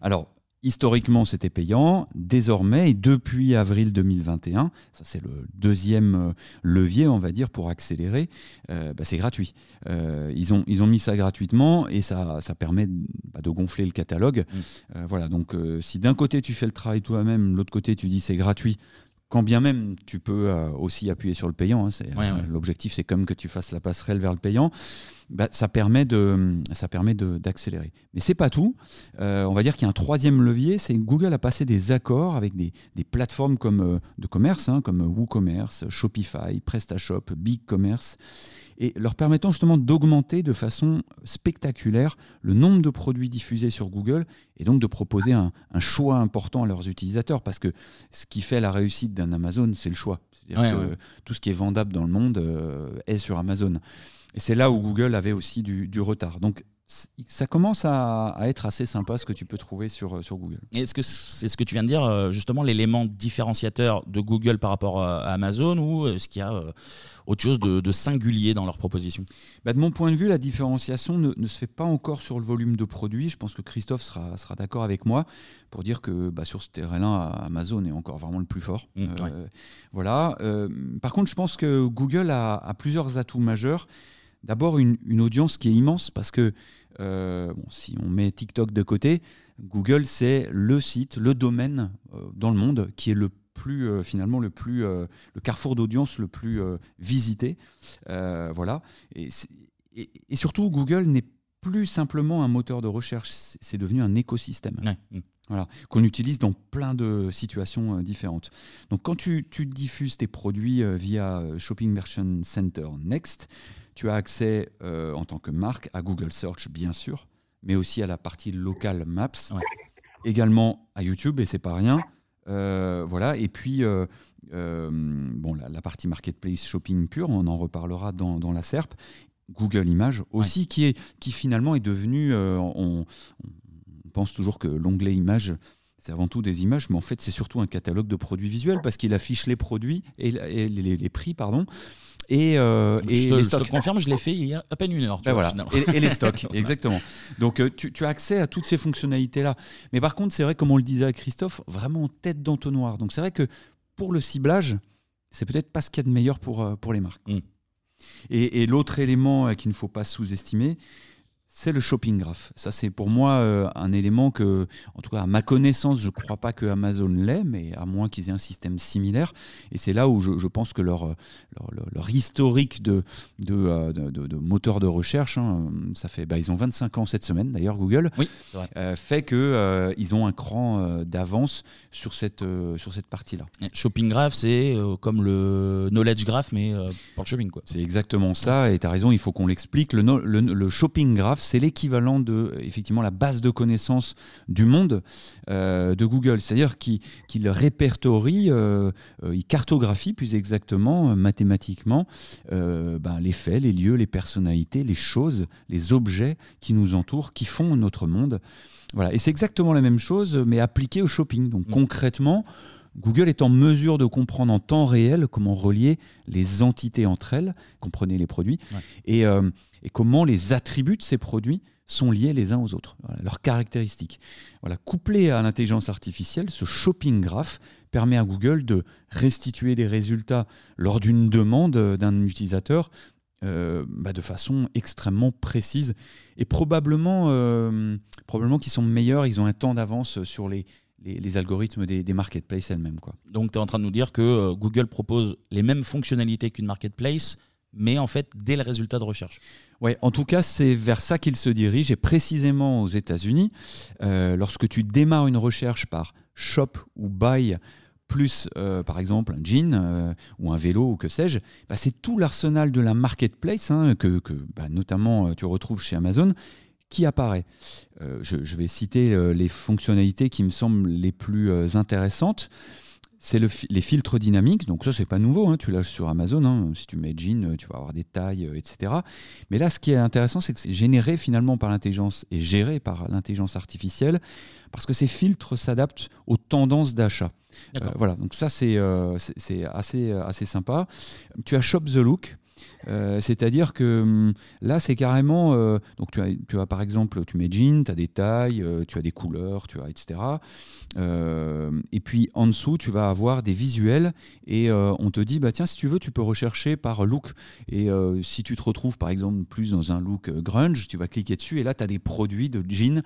Alors, Historiquement, c'était payant. Désormais, et depuis avril 2021, ça c'est le deuxième euh, levier, on va dire, pour accélérer, euh, bah, c'est gratuit. Euh, ils, ont, ils ont mis ça gratuitement et ça, ça permet bah, de gonfler le catalogue. Mmh. voilà, donc si d'un côté tu fais le travail toi-même, de l'autre côté tu dis c'est gratuit, quand bien même tu peux aussi appuyer sur le payant, hein, l'objectif c'est comme que tu fasses la passerelle vers le payant. Bah, ça permet de, ça permet d'accélérer. Mais c'est pas tout. Euh, on va dire qu'il y a un troisième levier, c'est que Google a passé des accords avec des, des plateformes comme, euh, de commerce, hein, comme WooCommerce, Shopify, PrestaShop, BigCommerce. Et leur permettant justement d'augmenter de façon spectaculaire le nombre de produits diffusés sur Google et donc de proposer un, choix important à leurs utilisateurs parce que ce qui fait la réussite d'un Amazon, c'est le choix. C'est-à-dire que tout ce qui est vendable dans le monde euh, est sur Amazon. Et c'est là où Google avait aussi du, du retard. Donc ça commence à, être assez sympa ce que tu peux trouver sur, euh, sur Google. Est-ce que c'est ce que tu viens de dire, euh, justement, l'élément différenciateur de Google par rapport à Amazon ou est-ce qu'il y a autre chose de, singulier dans leur proposition bah, De mon point de vue, la différenciation ne, se fait pas encore sur le volume de produits. Je pense que Christophe sera, sera d'accord avec moi pour dire que bah, sur ce terrain-là, Amazon est encore vraiment le plus fort. Mmh, euh, voilà. par contre, je pense que Google a, a plusieurs atouts majeurs. D'abord, une, audience qui est immense parce que euh, si on met TikTok de côté, Google, c'est le site, le domaine euh, dans le monde qui est le plus euh, finalement le plus le carrefour d'audience le plus visité. Voilà. Et, surtout Google n'est plus simplement un moteur de recherche c'est devenu un écosystème. Voilà, qu'on utilise dans plein de situations différentes. Donc quand tu, tu diffuses tes produits via Shopping Merchant Center Next, tu as accès euh, en tant que marque à Google Search, bien sûr, mais aussi à la partie locale Maps, également à YouTube, et c'est pas rien. Euh, voilà, et puis euh, bon, la, partie marketplace shopping pure, on en reparlera dans, la SERP. Google Images aussi, qui, est, qui finalement est devenu. On, pense toujours que l'onglet Images c'est avant tout des images, mais en fait, c'est surtout un catalogue de produits visuels parce qu'il affiche les produits et, les, les, prix, pardon. Et, euh, je, te, je, te, confirme, je l'ai fait il y a à peine une heure. Ben voilà. et, les stocks, [LAUGHS] exactement. Donc euh, tu, as accès à toutes ces fonctionnalités-là. Mais par contre, c'est vrai, comme on le disait à Christophe, vraiment en tête d'entonnoir. Donc c'est vrai que pour le ciblage, c'est peut-être pas ce qu'il y a de meilleur pour, euh, pour les marques. Mm. Et, et l'autre élément qu'il ne faut pas sous-estimer, c'est le shopping graph. Ça, c'est pour moi euh, un élément que, en tout cas, à ma connaissance, je ne crois pas que Amazon l'ait, mais à moins qu'ils aient un système similaire. Et c'est là où je, pense que leur, leur, historique de, euh, de, de, moteur de recherche, hein, ça fait, bah, ils ont 25 ans cette semaine, d'ailleurs, Google, oui, euh, fait qu'ils ils ont un cran d'avance sur cette, sur cette partie-là. Shopping graph, c'est comme le knowledge graph, mais pour le shopping. C'est exactement ça, et tu as raison, il faut qu'on l'explique. Le, le, le shopping graph, c'est l'équivalent de effectivement la base de connaissances du monde euh, de Google, c'est-à-dire qu'il répertorie, euh, euh, il cartographie plus exactement mathématiquement ben, les faits, les lieux, les personnalités, les choses, les objets qui nous entourent, qui font notre monde. Voilà. Et c'est exactement la même chose, mais appliqué au shopping. Donc mmh. concrètement, Google est en mesure de comprendre en temps réel comment relier les entités entre elles, comprenez les produits, et, euh, et, comment les attributs de ces produits sont liés les uns aux autres, leurs caractéristiques. Voilà, couplé à l'intelligence artificielle, ce shopping graph permet à Google de restituer des résultats lors d'une demande d'un utilisateur euh, bah, de façon extrêmement précise. Et probablement, euh, probablement qu'ils sont meilleurs, ils ont un temps d'avance sur les, les, algorithmes des, marketplaces elles-mêmes. Quoi. Donc tu es en train de nous dire que euh, Google propose les mêmes fonctionnalités qu'une marketplace, mais en fait dès le résultat de recherche. Ouais, en tout cas, c'est vers ça qu'il se dirige, et précisément aux États-Unis, euh, lorsque tu démarres une recherche par shop ou buy, plus euh, par exemple un jean ou un vélo ou que sais-je, bah, c'est tout l'arsenal de la marketplace hein, que, bah, notamment tu retrouves chez Amazon qui apparaît. Euh, je, vais citer euh, les fonctionnalités qui me semblent les plus euh, intéressantes. C'est le, les filtres dynamiques, donc ça c'est pas nouveau, hein, tu l'as sur Amazon, hein. si tu mets jean, tu vas avoir des tailles, etc. Mais là ce qui est intéressant c'est que c'est généré finalement par l'intelligence et géré par l'intelligence artificielle, parce que ces filtres s'adaptent aux tendances d'achat. voilà, donc ça c'est c'est assez, assez sympa. Tu as Shop the Look, euh, c'est-à-dire que hum, là, c'est carrément. Euh, donc, tu as, tu as par exemple, tu mets jean, tu as des tailles, euh, tu as des couleurs, tu as, etc. et puis en dessous, tu vas avoir des visuels et on te dit, bah tiens, si tu veux, tu peux rechercher par look. Et si tu te retrouves par exemple plus dans un look grunge, tu vas cliquer dessus et là, tu as des produits de jean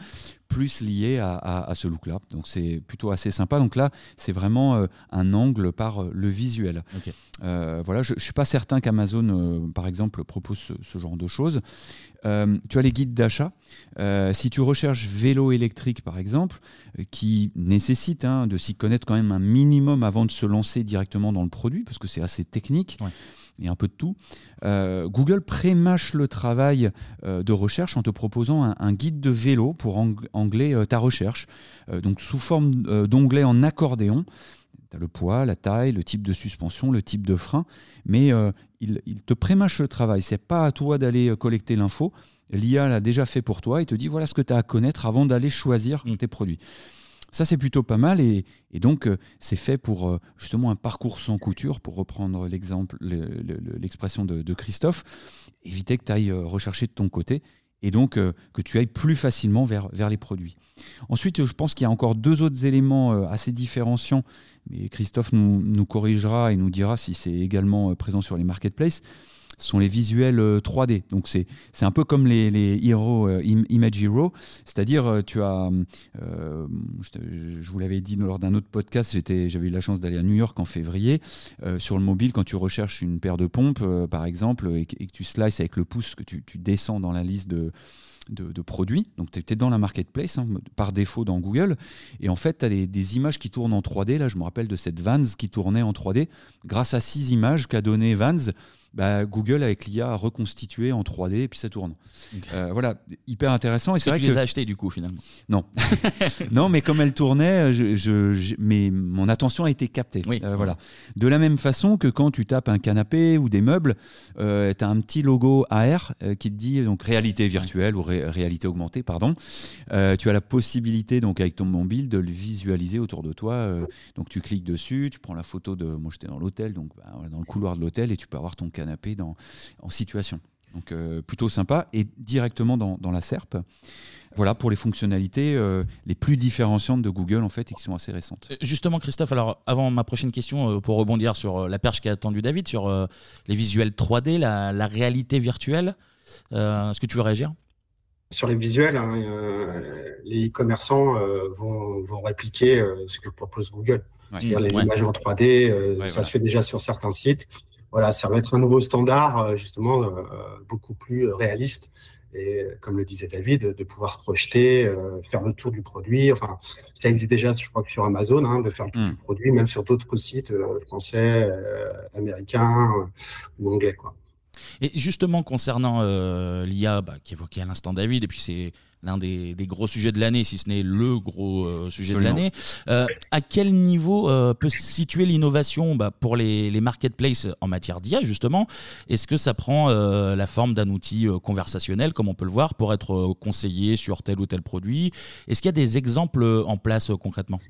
plus liés à, ce look-là. Donc, c'est plutôt assez sympa. Donc là, c'est vraiment un angle par le visuel. voilà, je ne suis pas certain qu'Amazon par exemple, propose ce, genre de choses. tu as les guides d'achat. si tu recherches vélo électrique, par exemple, qui nécessite hein, de s'y connaître quand même un minimum avant de se lancer directement dans le produit, parce que c'est assez technique et un peu de tout. Euh, Google prémâche le travail euh, de recherche en te proposant un, guide de vélo pour angler euh, ta recherche. donc sous forme d'onglet en accordéon. Tu as le poids, la taille, le type de suspension, le type de frein, mais il, il, te prémâche le travail. C'est pas à toi d'aller collecter l'info. L'IA l'a déjà fait pour toi et te dit voilà ce que tu as à connaître avant d'aller choisir mm. tes produits. Ça, c'est plutôt pas mal et, donc euh, c'est fait pour euh, justement un parcours sans couture, pour reprendre l'exemple, l'expression de, Christophe, éviter que tu ailles euh, rechercher de ton côté et donc que tu ailles plus facilement vers, les produits. Ensuite, je pense qu'il y a encore deux autres éléments assez différenciants, mais Christophe nous, nous, corrigera et nous dira si c'est également présent sur les marketplaces sont les visuels 3D. Euh, Donc c'est un peu comme les, les Hero, euh, Image Hero, c'est-à-dire euh, tu as, je, vous l'avais dit lors d'un autre podcast, j'avais eu la chance d'aller à New York en février. sur le mobile, quand tu recherches une paire de pompes, par exemple, et, que tu slices avec le pouce, que tu, tu descends dans la liste de de, produits. Donc tu es dans la marketplace, hein, par défaut dans Google. Et en fait, tu as des, des, images qui tournent en 3D. Là, je me rappelle de cette Vans qui tournait en 3D. Grâce à six images qu'a donné Vans, bah, Google avec l'IA a reconstitué en 3D et puis ça tourne. Euh, voilà, hyper intéressant. Et c'est vrai que tu les as achetés du coup finalement? Non, [LAUGHS] non, mais comme elle tournait, je, mais mon attention a été captée. Euh, voilà. De la même façon que quand tu tapes un canapé ou des meubles, euh, tu as un petit logo AR qui te dit donc réalité virtuelle ou réalité augmentée, pardon. tu as la possibilité donc avec ton mobile de le visualiser autour de toi. donc tu cliques dessus, tu prends la photo de moi j'étais dans l'hôtel donc bah, dans le couloir de l'hôtel et tu peux avoir ton canapé dans, en situation. Donc euh, plutôt sympa et directement dans, dans, la SERP. Voilà pour les fonctionnalités euh, les plus différenciantes de Google en fait et qui sont assez récentes. Euh, justement Christophe, alors avant ma prochaine question pour rebondir sur la perche qu'a attendu David sur les visuels 3D, la, la réalité virtuelle, est-ce que tu veux réagir? Sur les visuels, hein, les e-commerçants vont, vont, répliquer ce que propose Google. C'est-à-dire les images en 3D, ça se fait déjà sur certains sites voilà, ça va être un nouveau standard, euh, justement, euh, beaucoup plus réaliste. Et comme le disait David, de pouvoir projeter, euh, faire le tour du produit. Enfin, ça existe déjà, je crois, sur Amazon, hein, de faire le tour du hmm. produit, même sur d'autres sites français, américains ou anglais. Quoi. Et justement, concernant l'IA, bah, qui évoquait à l'instant David, et puis c'est l'un des, gros sujets de l'année, si ce n'est le gros euh, sujet de l'année. Euh, à quel niveau euh, peut se situer l'innovation bah, pour les, les, marketplaces en matière d'IA, justement? Est-ce que ça prend la forme d'un outil conversationnel, comme on peut le voir, pour être conseillé sur tel ou tel produit? Est-ce qu'il y a des exemples en place concrètement?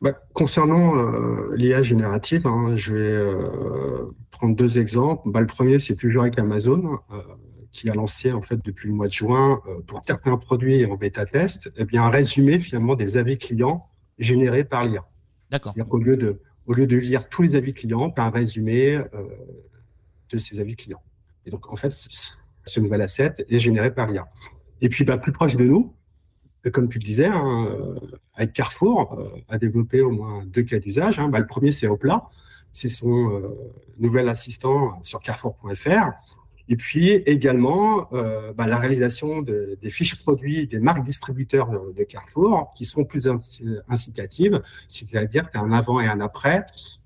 Bah, concernant l'IA générative, hein, je vais prendre deux exemples. Bah, le premier, c'est toujours avec Amazon qui a lancé en fait depuis le mois de juin euh, pour certains produits en bêta test, eh bien un résumé finalement des avis clients générés par l'IA. D'accord. C'est-à-dire qu'au lieu de au lieu de lire tous les avis clients, as un résumé euh, de ces avis clients. Et donc en fait, ce nouvel asset est généré par l'IA. Et puis bah, plus proche de nous, comme tu le disais, hein, euh, avec Carrefour, a développé au moins deux cas d'usage. Hein. Bah, le premier, c'est Opla. C'est son nouvel assistant sur carrefour.fr et puis également euh, bah, la réalisation de, des fiches produits des marques distributeurs de, Carrefour qui sont plus incitatives, c'est-à-dire qu'il y a un avant et un après.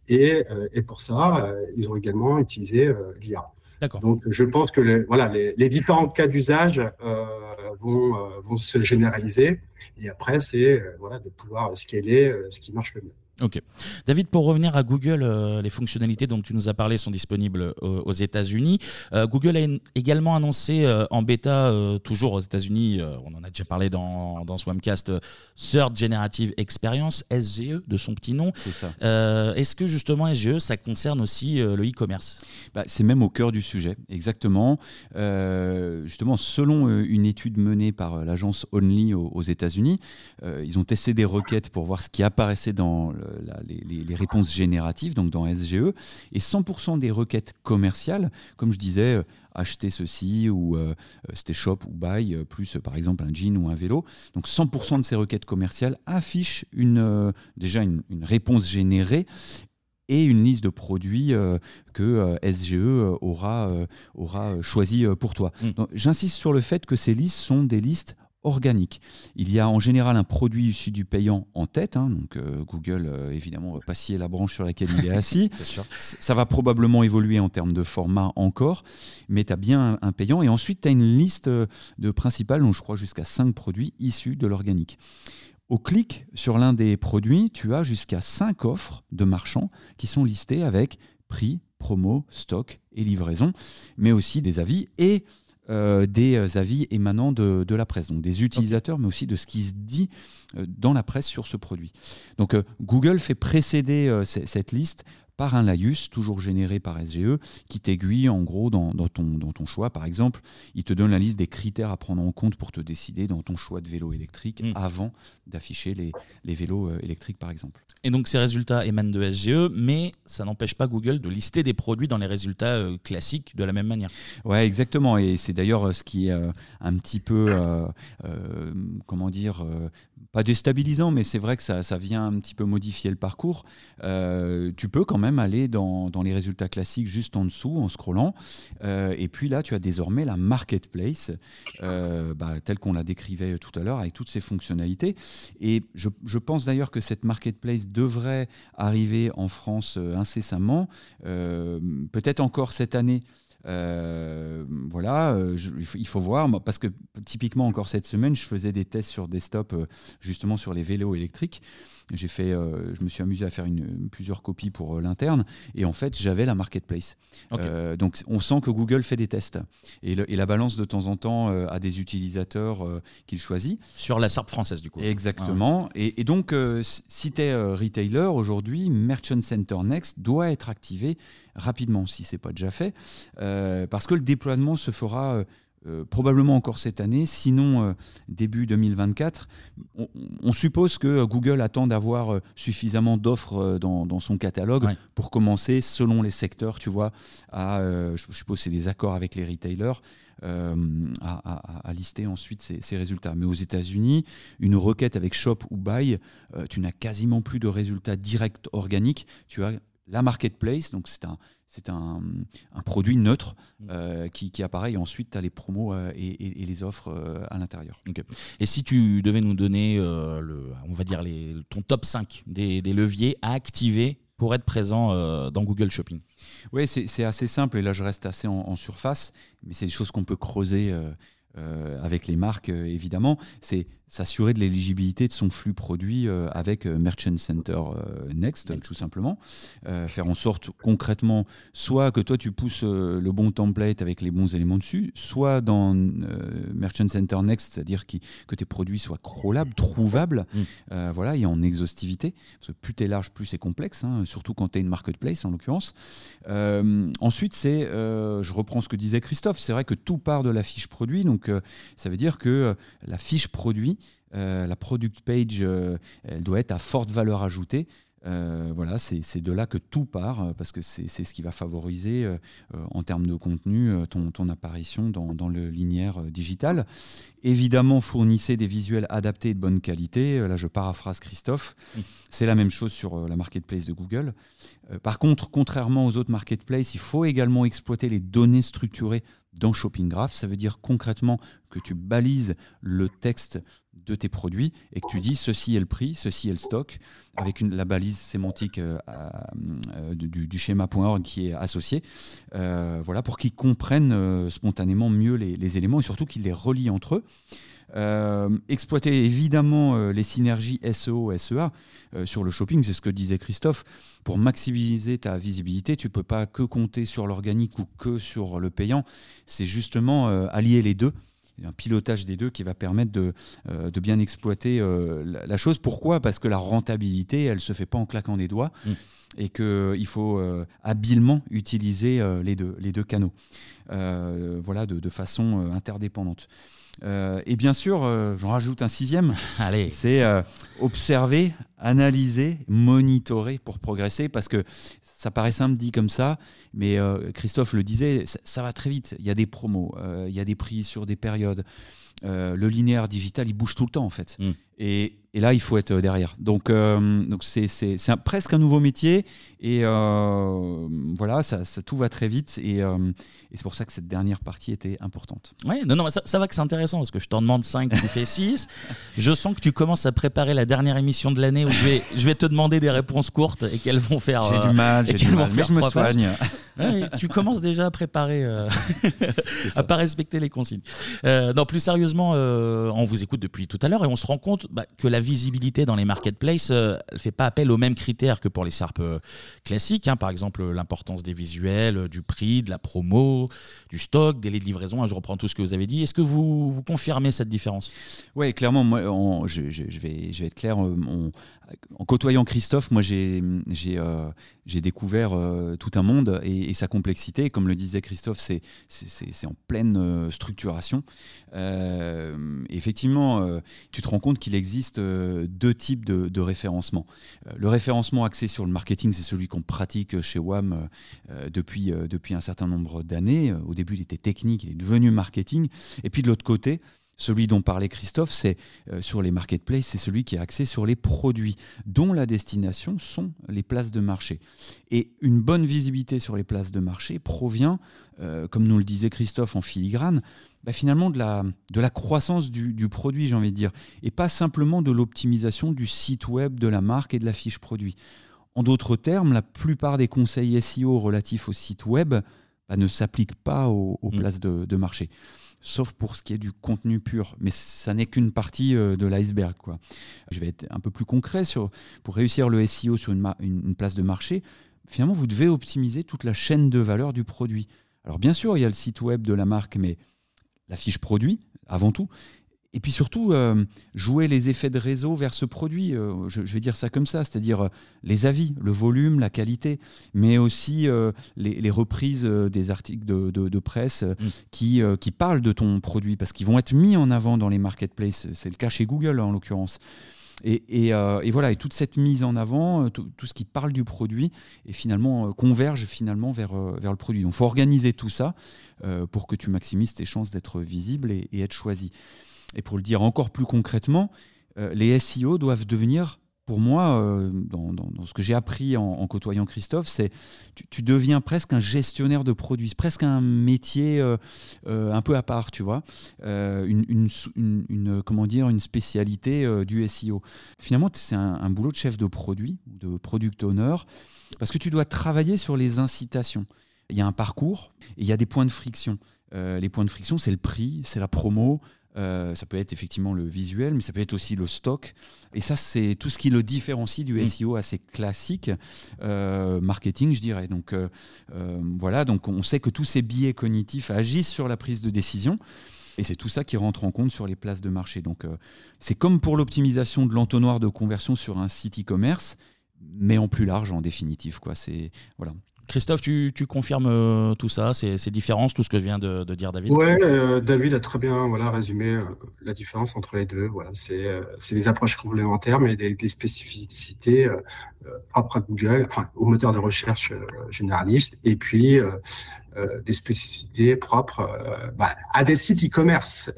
Et, euh, pour ça, euh, ils ont également utilisé euh, l'IA. Donc je pense que les, voilà, les, les différents cas d'usage vont, vont se généraliser. Et après, c'est voilà, de pouvoir scaler ce qui marche le mieux. Ok. David, pour revenir à Google, euh, les fonctionnalités dont tu nous as parlé sont disponibles euh, aux, États-Unis. Euh, Google a également annoncé en bêta, toujours aux États-Unis, on en a déjà parlé dans, dans Swamcast, Search Generative Experience, SGE, de son petit nom. Est-ce que justement SGE, ça concerne aussi le e-commerce? Bah, C'est même au cœur du sujet, exactement. justement, selon une étude menée par l'agence Only aux, aux États-Unis, ils ont testé des requêtes pour voir ce qui apparaissait dans les, réponses génératives, donc dans SGE, et 100% des requêtes commerciales, comme je disais, euh, acheter ceci ou euh, euh, c'était shop ou buy, plus par exemple un jean ou un vélo. Donc 100% de ces requêtes commerciales affichent une, déjà une, réponse générée et une liste de produits que SGE aura, aura choisi pour toi. Mm. J'insiste sur le fait que ces listes sont des listes organique. Il y a en général un produit issu du payant en tête. Hein, donc euh, Google, euh, évidemment, va pas scier la branche sur laquelle il est assis. [LAUGHS] Ça va probablement évoluer en termes de format encore, mais tu as bien un, payant. Et ensuite, tu as une liste euh, de principales, donc je crois jusqu'à 5 produits issus de l'organique. Au clic sur l'un des produits, tu as jusqu'à 5 offres de marchands qui sont listées avec prix, promo, stock et livraison, mais aussi des avis et euh, des euh, avis émanant de, la presse, donc des utilisateurs, mais aussi de ce qui se dit euh, dans la presse sur ce produit. Donc Google fait précéder cette liste par un laïus, toujours généré par SGE, qui t'aiguille en gros dans, ton, dans ton choix. Par exemple, il te donne la liste des critères à prendre en compte pour te décider dans ton choix de vélo électrique mm. avant d'afficher les, les, vélos euh, électriques, par exemple. Et donc ces résultats émanent de SGE, mais ça n'empêche pas Google de lister des produits dans les résultats euh, classiques de la même manière. Ouais, exactement. Et c'est d'ailleurs euh, ce qui est un petit peu, comment dire, pas déstabilisant, mais c'est vrai que ça, ça, vient un petit peu modifier le parcours. tu peux quand même aller dans, dans, les résultats classiques juste en dessous en scrollant. Euh, et puis là, tu as désormais la marketplace, euh, bah, telle qu'on la décrivait tout à l'heure, avec toutes ses fonctionnalités. Et je, je pense d'ailleurs que cette marketplace devrait arriver en France euh, incessamment, peut-être encore cette année. Voilà, il faut voir, parce que typiquement encore cette semaine, je faisais des tests sur desktop justement sur les vélos électriques. J'ai fait, euh, je me suis amusé à faire une, plusieurs copies pour euh, l'interne et en fait j'avais la marketplace. Euh, donc on sent que Google fait des tests et, la balance de temps en temps a des utilisateurs qu'il choisit. Sur la SARP française du coup. Exactement. Et, donc si tu es retailer aujourd'hui, Merchant Center Next doit être activé rapidement si c'est pas déjà fait parce que le déploiement se fera euh, probablement encore cette année, sinon euh, début 2024. On, suppose que Google attend d'avoir euh, suffisamment d'offres dans, son catalogue pour commencer, selon les secteurs, tu vois, à, je suppose c'est des accords avec les retailers, à, lister ensuite ces, résultats. Mais aux États-Unis, une requête avec Shop ou Buy, tu n'as quasiment plus de résultats directs organiques. Tu as la marketplace, donc c'est un, c'est un, produit neutre mm. euh, qui, apparaît et ensuite tu as les promos euh, et, les offres euh, à l'intérieur. Et si tu devais nous donner le, on va dire les, ton top 5 des, leviers à activer pour être présent dans Google Shopping? Oui, c'est assez simple et là je reste assez en, surface, mais c'est des choses qu'on peut creuser avec les marques évidemment. C'est s'assurer de l'éligibilité de son flux produit euh, avec euh, Merchant Center euh, Next, tout simplement. faire en sorte concrètement, soit que toi tu pousses le bon template avec les bons éléments dessus, soit dans Merchant Center Next, c'est-à-dire que tes produits soient crawlables, trouvables, mm. voilà, et en exhaustivité. Parce que plus tu es large, plus c'est complexe, hein, surtout quand tu es une marketplace en l'occurrence. ensuite, c'est, je reprends ce que disait Christophe, c'est vrai que tout part de la fiche produit, donc ça veut dire que la fiche produit, euh, la product page, euh, elle doit être à forte valeur ajoutée. Euh, voilà, c'est de là que tout part, parce que c'est ce qui va favoriser en termes de contenu ton, apparition dans, le linéaire digital. Évidemment, fournissez des visuels adaptés et de bonne qualité. Là, je paraphrase Christophe. C'est la même chose sur la marketplace de Google. par contre, contrairement aux autres marketplaces, il faut également exploiter les données structurées dans Shopping Graph. Ça veut dire concrètement que tu balises le texte de tes produits et que tu dis ceci est le prix, ceci est le stock, avec une, la balise sémantique euh, euh, du, schéma.org qui est associé, euh, voilà, pour qu'ils comprennent spontanément mieux les, éléments et surtout qu'ils les relient entre eux. exploiter évidemment les synergies SEO-SEA sur le shopping, c'est ce que disait Christophe. Pour maximiser ta visibilité, tu ne peux pas que compter sur l'organique ou que sur le payant. C'est justement allier les deux un pilotage des deux qui va permettre de, euh, de bien exploiter euh, la, chose. Pourquoi? Parce que la rentabilité, elle ne se fait pas en claquant des doigts mm. et qu'il faut euh, habilement utiliser les, deux, les deux canaux voilà, de, de façon interdépendante. et bien sûr, j'en rajoute un sixième, [LAUGHS] c'est observer analyser, monitorer pour progresser parce que ça paraît simple dit comme ça, mais euh, Christophe le disait, ça, va très vite. Il y a des promos, euh, il y a des prix sur des périodes. Euh, le linéaire digital, il bouge tout le temps en fait. Mm. Et, et, là, il faut être derrière. Donc, donc c'est, c'est, c'est presque un nouveau métier. Et voilà, ça, ça, tout va très vite. Et, et, c'est pour ça que cette dernière partie était importante. Ouais, non, non, ça, ça va que c'est intéressant parce que je t'en demande 5, tu fais 6. je sens que tu commences à préparer la dernière émission de l'année où je vais, je vais te demander des réponses courtes et qu'elles vont faire. J'ai du mal, j'ai du mal, mais je me soigne. tu commences déjà à préparer, euh, [LAUGHS] à pas respecter les consignes. Euh, non, plus sérieusement, euh, on vous écoute depuis tout à l'heure et on se rend compte bah, que la visibilité dans les marketplaces, elle fait pas appel aux mêmes critères que pour les SARP classiques. Hein. par exemple, l'importance des visuels, du prix, de la promo, du stock, délai de livraison. Hein, je reprends tout ce que vous avez dit. Est-ce que vous, vous confirmez cette différence? Oui, clairement. Moi, je, vais, être clair. En côtoyant Christophe, moi j'ai euh, découvert euh, tout un monde et, sa complexité. Comme le disait Christophe, c'est en pleine euh, structuration. effectivement, tu te rends compte qu'il existe deux types de, référencement. le référencement axé sur le marketing, c'est celui qu'on pratique chez WAM depuis, depuis un certain nombre d'années. Au début, il était technique, il est devenu marketing. Et puis de l'autre côté, celui dont parlait Christophe, c'est euh, sur les marketplaces, c'est celui qui est axé sur les produits, dont la destination sont les places de marché. Et une bonne visibilité sur les places de marché provient, euh, comme nous le disait Christophe en filigrane, bah, finalement de la, de la croissance du, du produit, j'ai envie de dire, et pas simplement de l'optimisation du site web, de la marque et de la fiche produit. En d'autres termes, la plupart des conseils SEO relatifs au site web bah, ne s'appliquent pas aux, mmh. places de, de marché sauf pour ce qui est du contenu pur. Mais ça n'est qu'une partie euh, de l'iceberg. Je vais être un peu plus concret sur, pour réussir le SEO sur une, une, place de marché. Finalement, vous devez optimiser toute la chaîne de valeur du produit. Alors bien sûr, il y a le site web de la marque, mais la fiche produit avant tout. Et puis surtout, euh, jouer les effets de réseau vers ce produit, euh, je, vais dire ça comme ça, c'est-à-dire euh, les avis, le volume, la qualité, mais aussi les, reprises des articles de, presse mm. qui, qui parlent de ton produit, parce qu'ils vont être mis en avant dans les marketplaces. C'est le cas chez Google en l'occurrence. Et, et, voilà, et toute cette mise en avant, tout, ce qui parle du produit, et finalement converge finalement vers, vers le produit. Donc il faut organiser tout ça pour que tu maximises tes chances d'être visible et, et être choisi. Et pour le dire encore plus concrètement, euh, les SEO doivent devenir, pour moi, euh, dans, ce que j'ai appris en, côtoyant Christophe, c'est tu, tu, deviens presque un gestionnaire de produits, presque un métier euh, un peu à part, tu vois, une, comment dire, une spécialité du SEO. Finalement, c'est un, un, boulot de chef de produit, de product owner, parce que tu dois travailler sur les incitations. Il y a un parcours et il y a des points de friction. les points de friction, c'est le prix, c'est la promo, euh, ça peut être effectivement le visuel, mais ça peut être aussi le stock. Et ça, c'est tout ce qui le différencie du mm. SEO assez classique, euh, marketing, je dirais. Donc euh, voilà, donc on sait que tous ces biais cognitifs agissent sur la prise de décision. Et c'est tout ça qui rentre en compte sur les places de marché. Donc c'est comme pour l'optimisation de l'entonnoir de conversion sur un site e-commerce, mais en plus large en définitive. Quoi. C'est voilà. Christophe, tu, confirmes euh, tout ça, ces, différences, tout ce que vient de, dire David? Oui, euh, David a très bien voilà, résumé euh, la différence entre les deux. Voilà, c'est les approches complémentaires, mais des, spécificités propres à Google, enfin au moteur de recherche généraliste, et puis des spécificités propres bah, à des sites e-commerce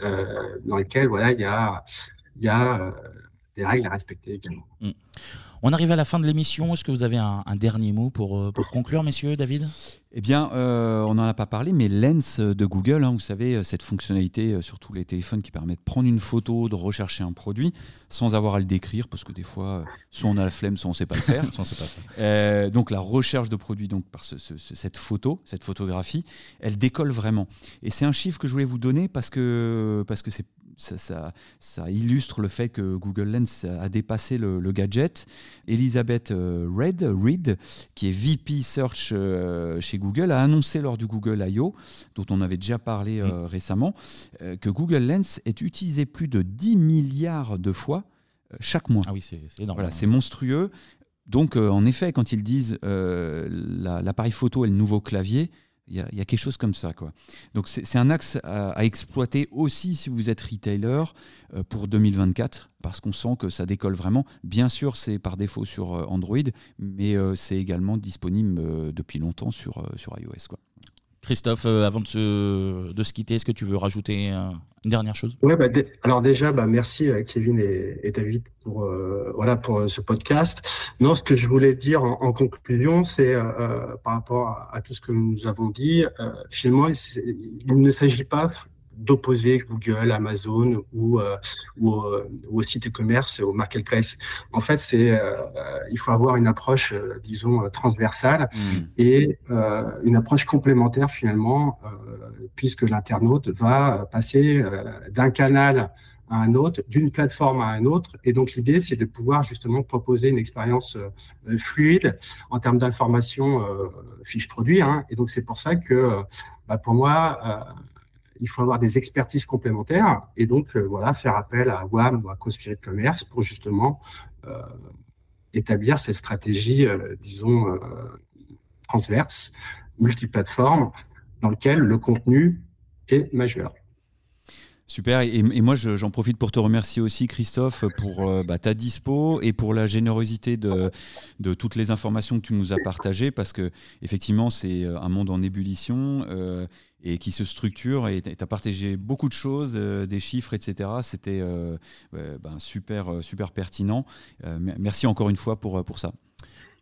dans lesquels voilà, il y a, y a des règles à respecter également. Mm. On arrive à la fin de l'émission. Est-ce que vous avez un, dernier mot pour, euh, pour, conclure, messieurs, David? Eh bien, euh, on n'en a pas parlé, mais Lens de Google, hein, vous savez, euh, cette fonctionnalité sur tous les téléphones qui permet de prendre une photo, de rechercher un produit sans avoir à le décrire, parce que des fois, soit on a la flemme, soit on ne sait pas le faire. [LAUGHS] donc la recherche de produits donc, par cette photo, cette photographie, elle décolle vraiment. Et c'est un chiffre que je voulais vous donner parce que parce que c'est ça, ça, illustre le fait que Google Lens a dépassé le, gadget. Elisabeth euh, Reid, Reed, qui est VP Search euh, chez Google, a annoncé lors du Google I.O., dont on avait déjà parlé euh, récemment, que Google Lens est utilisé plus de 10 milliards de fois chaque mois. Ah oui, c'est énorme. Voilà, c'est monstrueux. Donc, en effet, quand ils disent l'appareil photo est le nouveau clavier, Il y, a, quelque chose comme ça. Quoi. Donc c'est un axe à, exploiter aussi si vous êtes retailer euh, pour 2024, parce qu'on sent que ça décolle vraiment. Bien sûr, c'est par défaut sur euh, Android, mais euh, c'est également disponible depuis longtemps sur, sur iOS. Quoi. Christophe, avant de se, de se quitter, est-ce que tu veux rajouter une dernière chose? Ouais, bah, alors déjà, bah, merci à Kevin et, David pour euh, voilà pour ce podcast. Non, ce que je voulais dire en, conclusion, c'est euh, euh, par rapport à, tout ce que nous avons dit, finalement, il ne s'agit pas d'opposer Google, Amazon ou, euh, ou, euh, au site e-commerce, au marketplace. En fait, c'est euh, il faut avoir une approche, disons, transversale mmh. et une approche complémentaire finalement, puisque l'internaute va passer d'un canal à un autre, d'une plateforme à un autre. Et donc l'idée, c'est de pouvoir justement proposer une expérience fluide en termes d'information fiche produit. Hein. Et donc c'est pour ça que, bah, pour moi, il faut avoir des expertises complémentaires et donc euh, voilà faire appel à WAM ou à CoSpirit Commerce pour justement euh, établir cette stratégie, euh, disons, transverse, multiplateforme, dans lequel le contenu est majeur. Super, et, moi j'en profite pour te remercier aussi Christophe pour bah, ta dispo et pour la générosité de, toutes les informations que tu nous as partagées parce que effectivement c'est un monde en ébullition et qui se structure. Et tu as partagé beaucoup de choses, euh, des chiffres, etc. C'était euh, ben, super, euh, super pertinent. merci encore une fois pour, pour ça.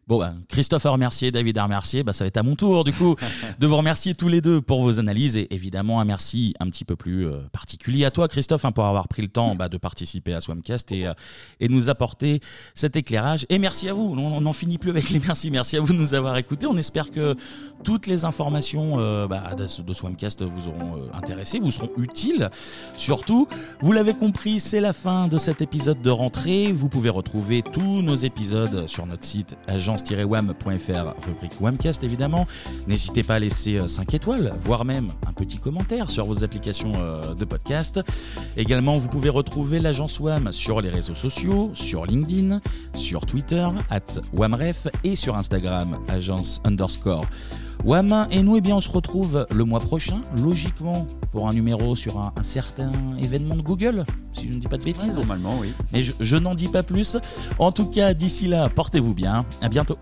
Bon, bah, Christophe a remercié, David a remercié. Bah, ça va être à mon tour, du coup, [LAUGHS] de vous remercier tous les deux pour vos analyses. Et évidemment, un merci un petit peu plus euh, particulier à toi, Christophe, hein, pour avoir pris le temps bah, de participer à Swamcast et, euh, et nous apporter cet éclairage. Et merci à vous. On n'en finit plus avec les merci. Merci à vous de nous avoir écoutés. On espère que toutes les informations euh, bah, de, de, Swamcast vous auront intéressé, vous seront utiles. Surtout, vous l'avez compris, c'est la fin de cet épisode de rentrée. Vous pouvez retrouver tous nos épisodes sur notre site agent wamfr rubrique Wamcast évidemment. N'hésitez pas à laisser 5 euh, étoiles, voire même un petit commentaire sur vos applications euh, de podcast. Également, vous pouvez retrouver l'agence WAM sur les réseaux sociaux, sur LinkedIn, sur Twitter, at WAMREF et sur Instagram, agence underscore WAM. Et nous, eh bien, on se retrouve le mois prochain, logiquement, pour un numéro sur un, certain événement de Google, si je ne dis pas de bêtises. normalement, oui. Mais je, je n'en dis pas plus. En tout cas, d'ici là, portez-vous bien. À bientôt.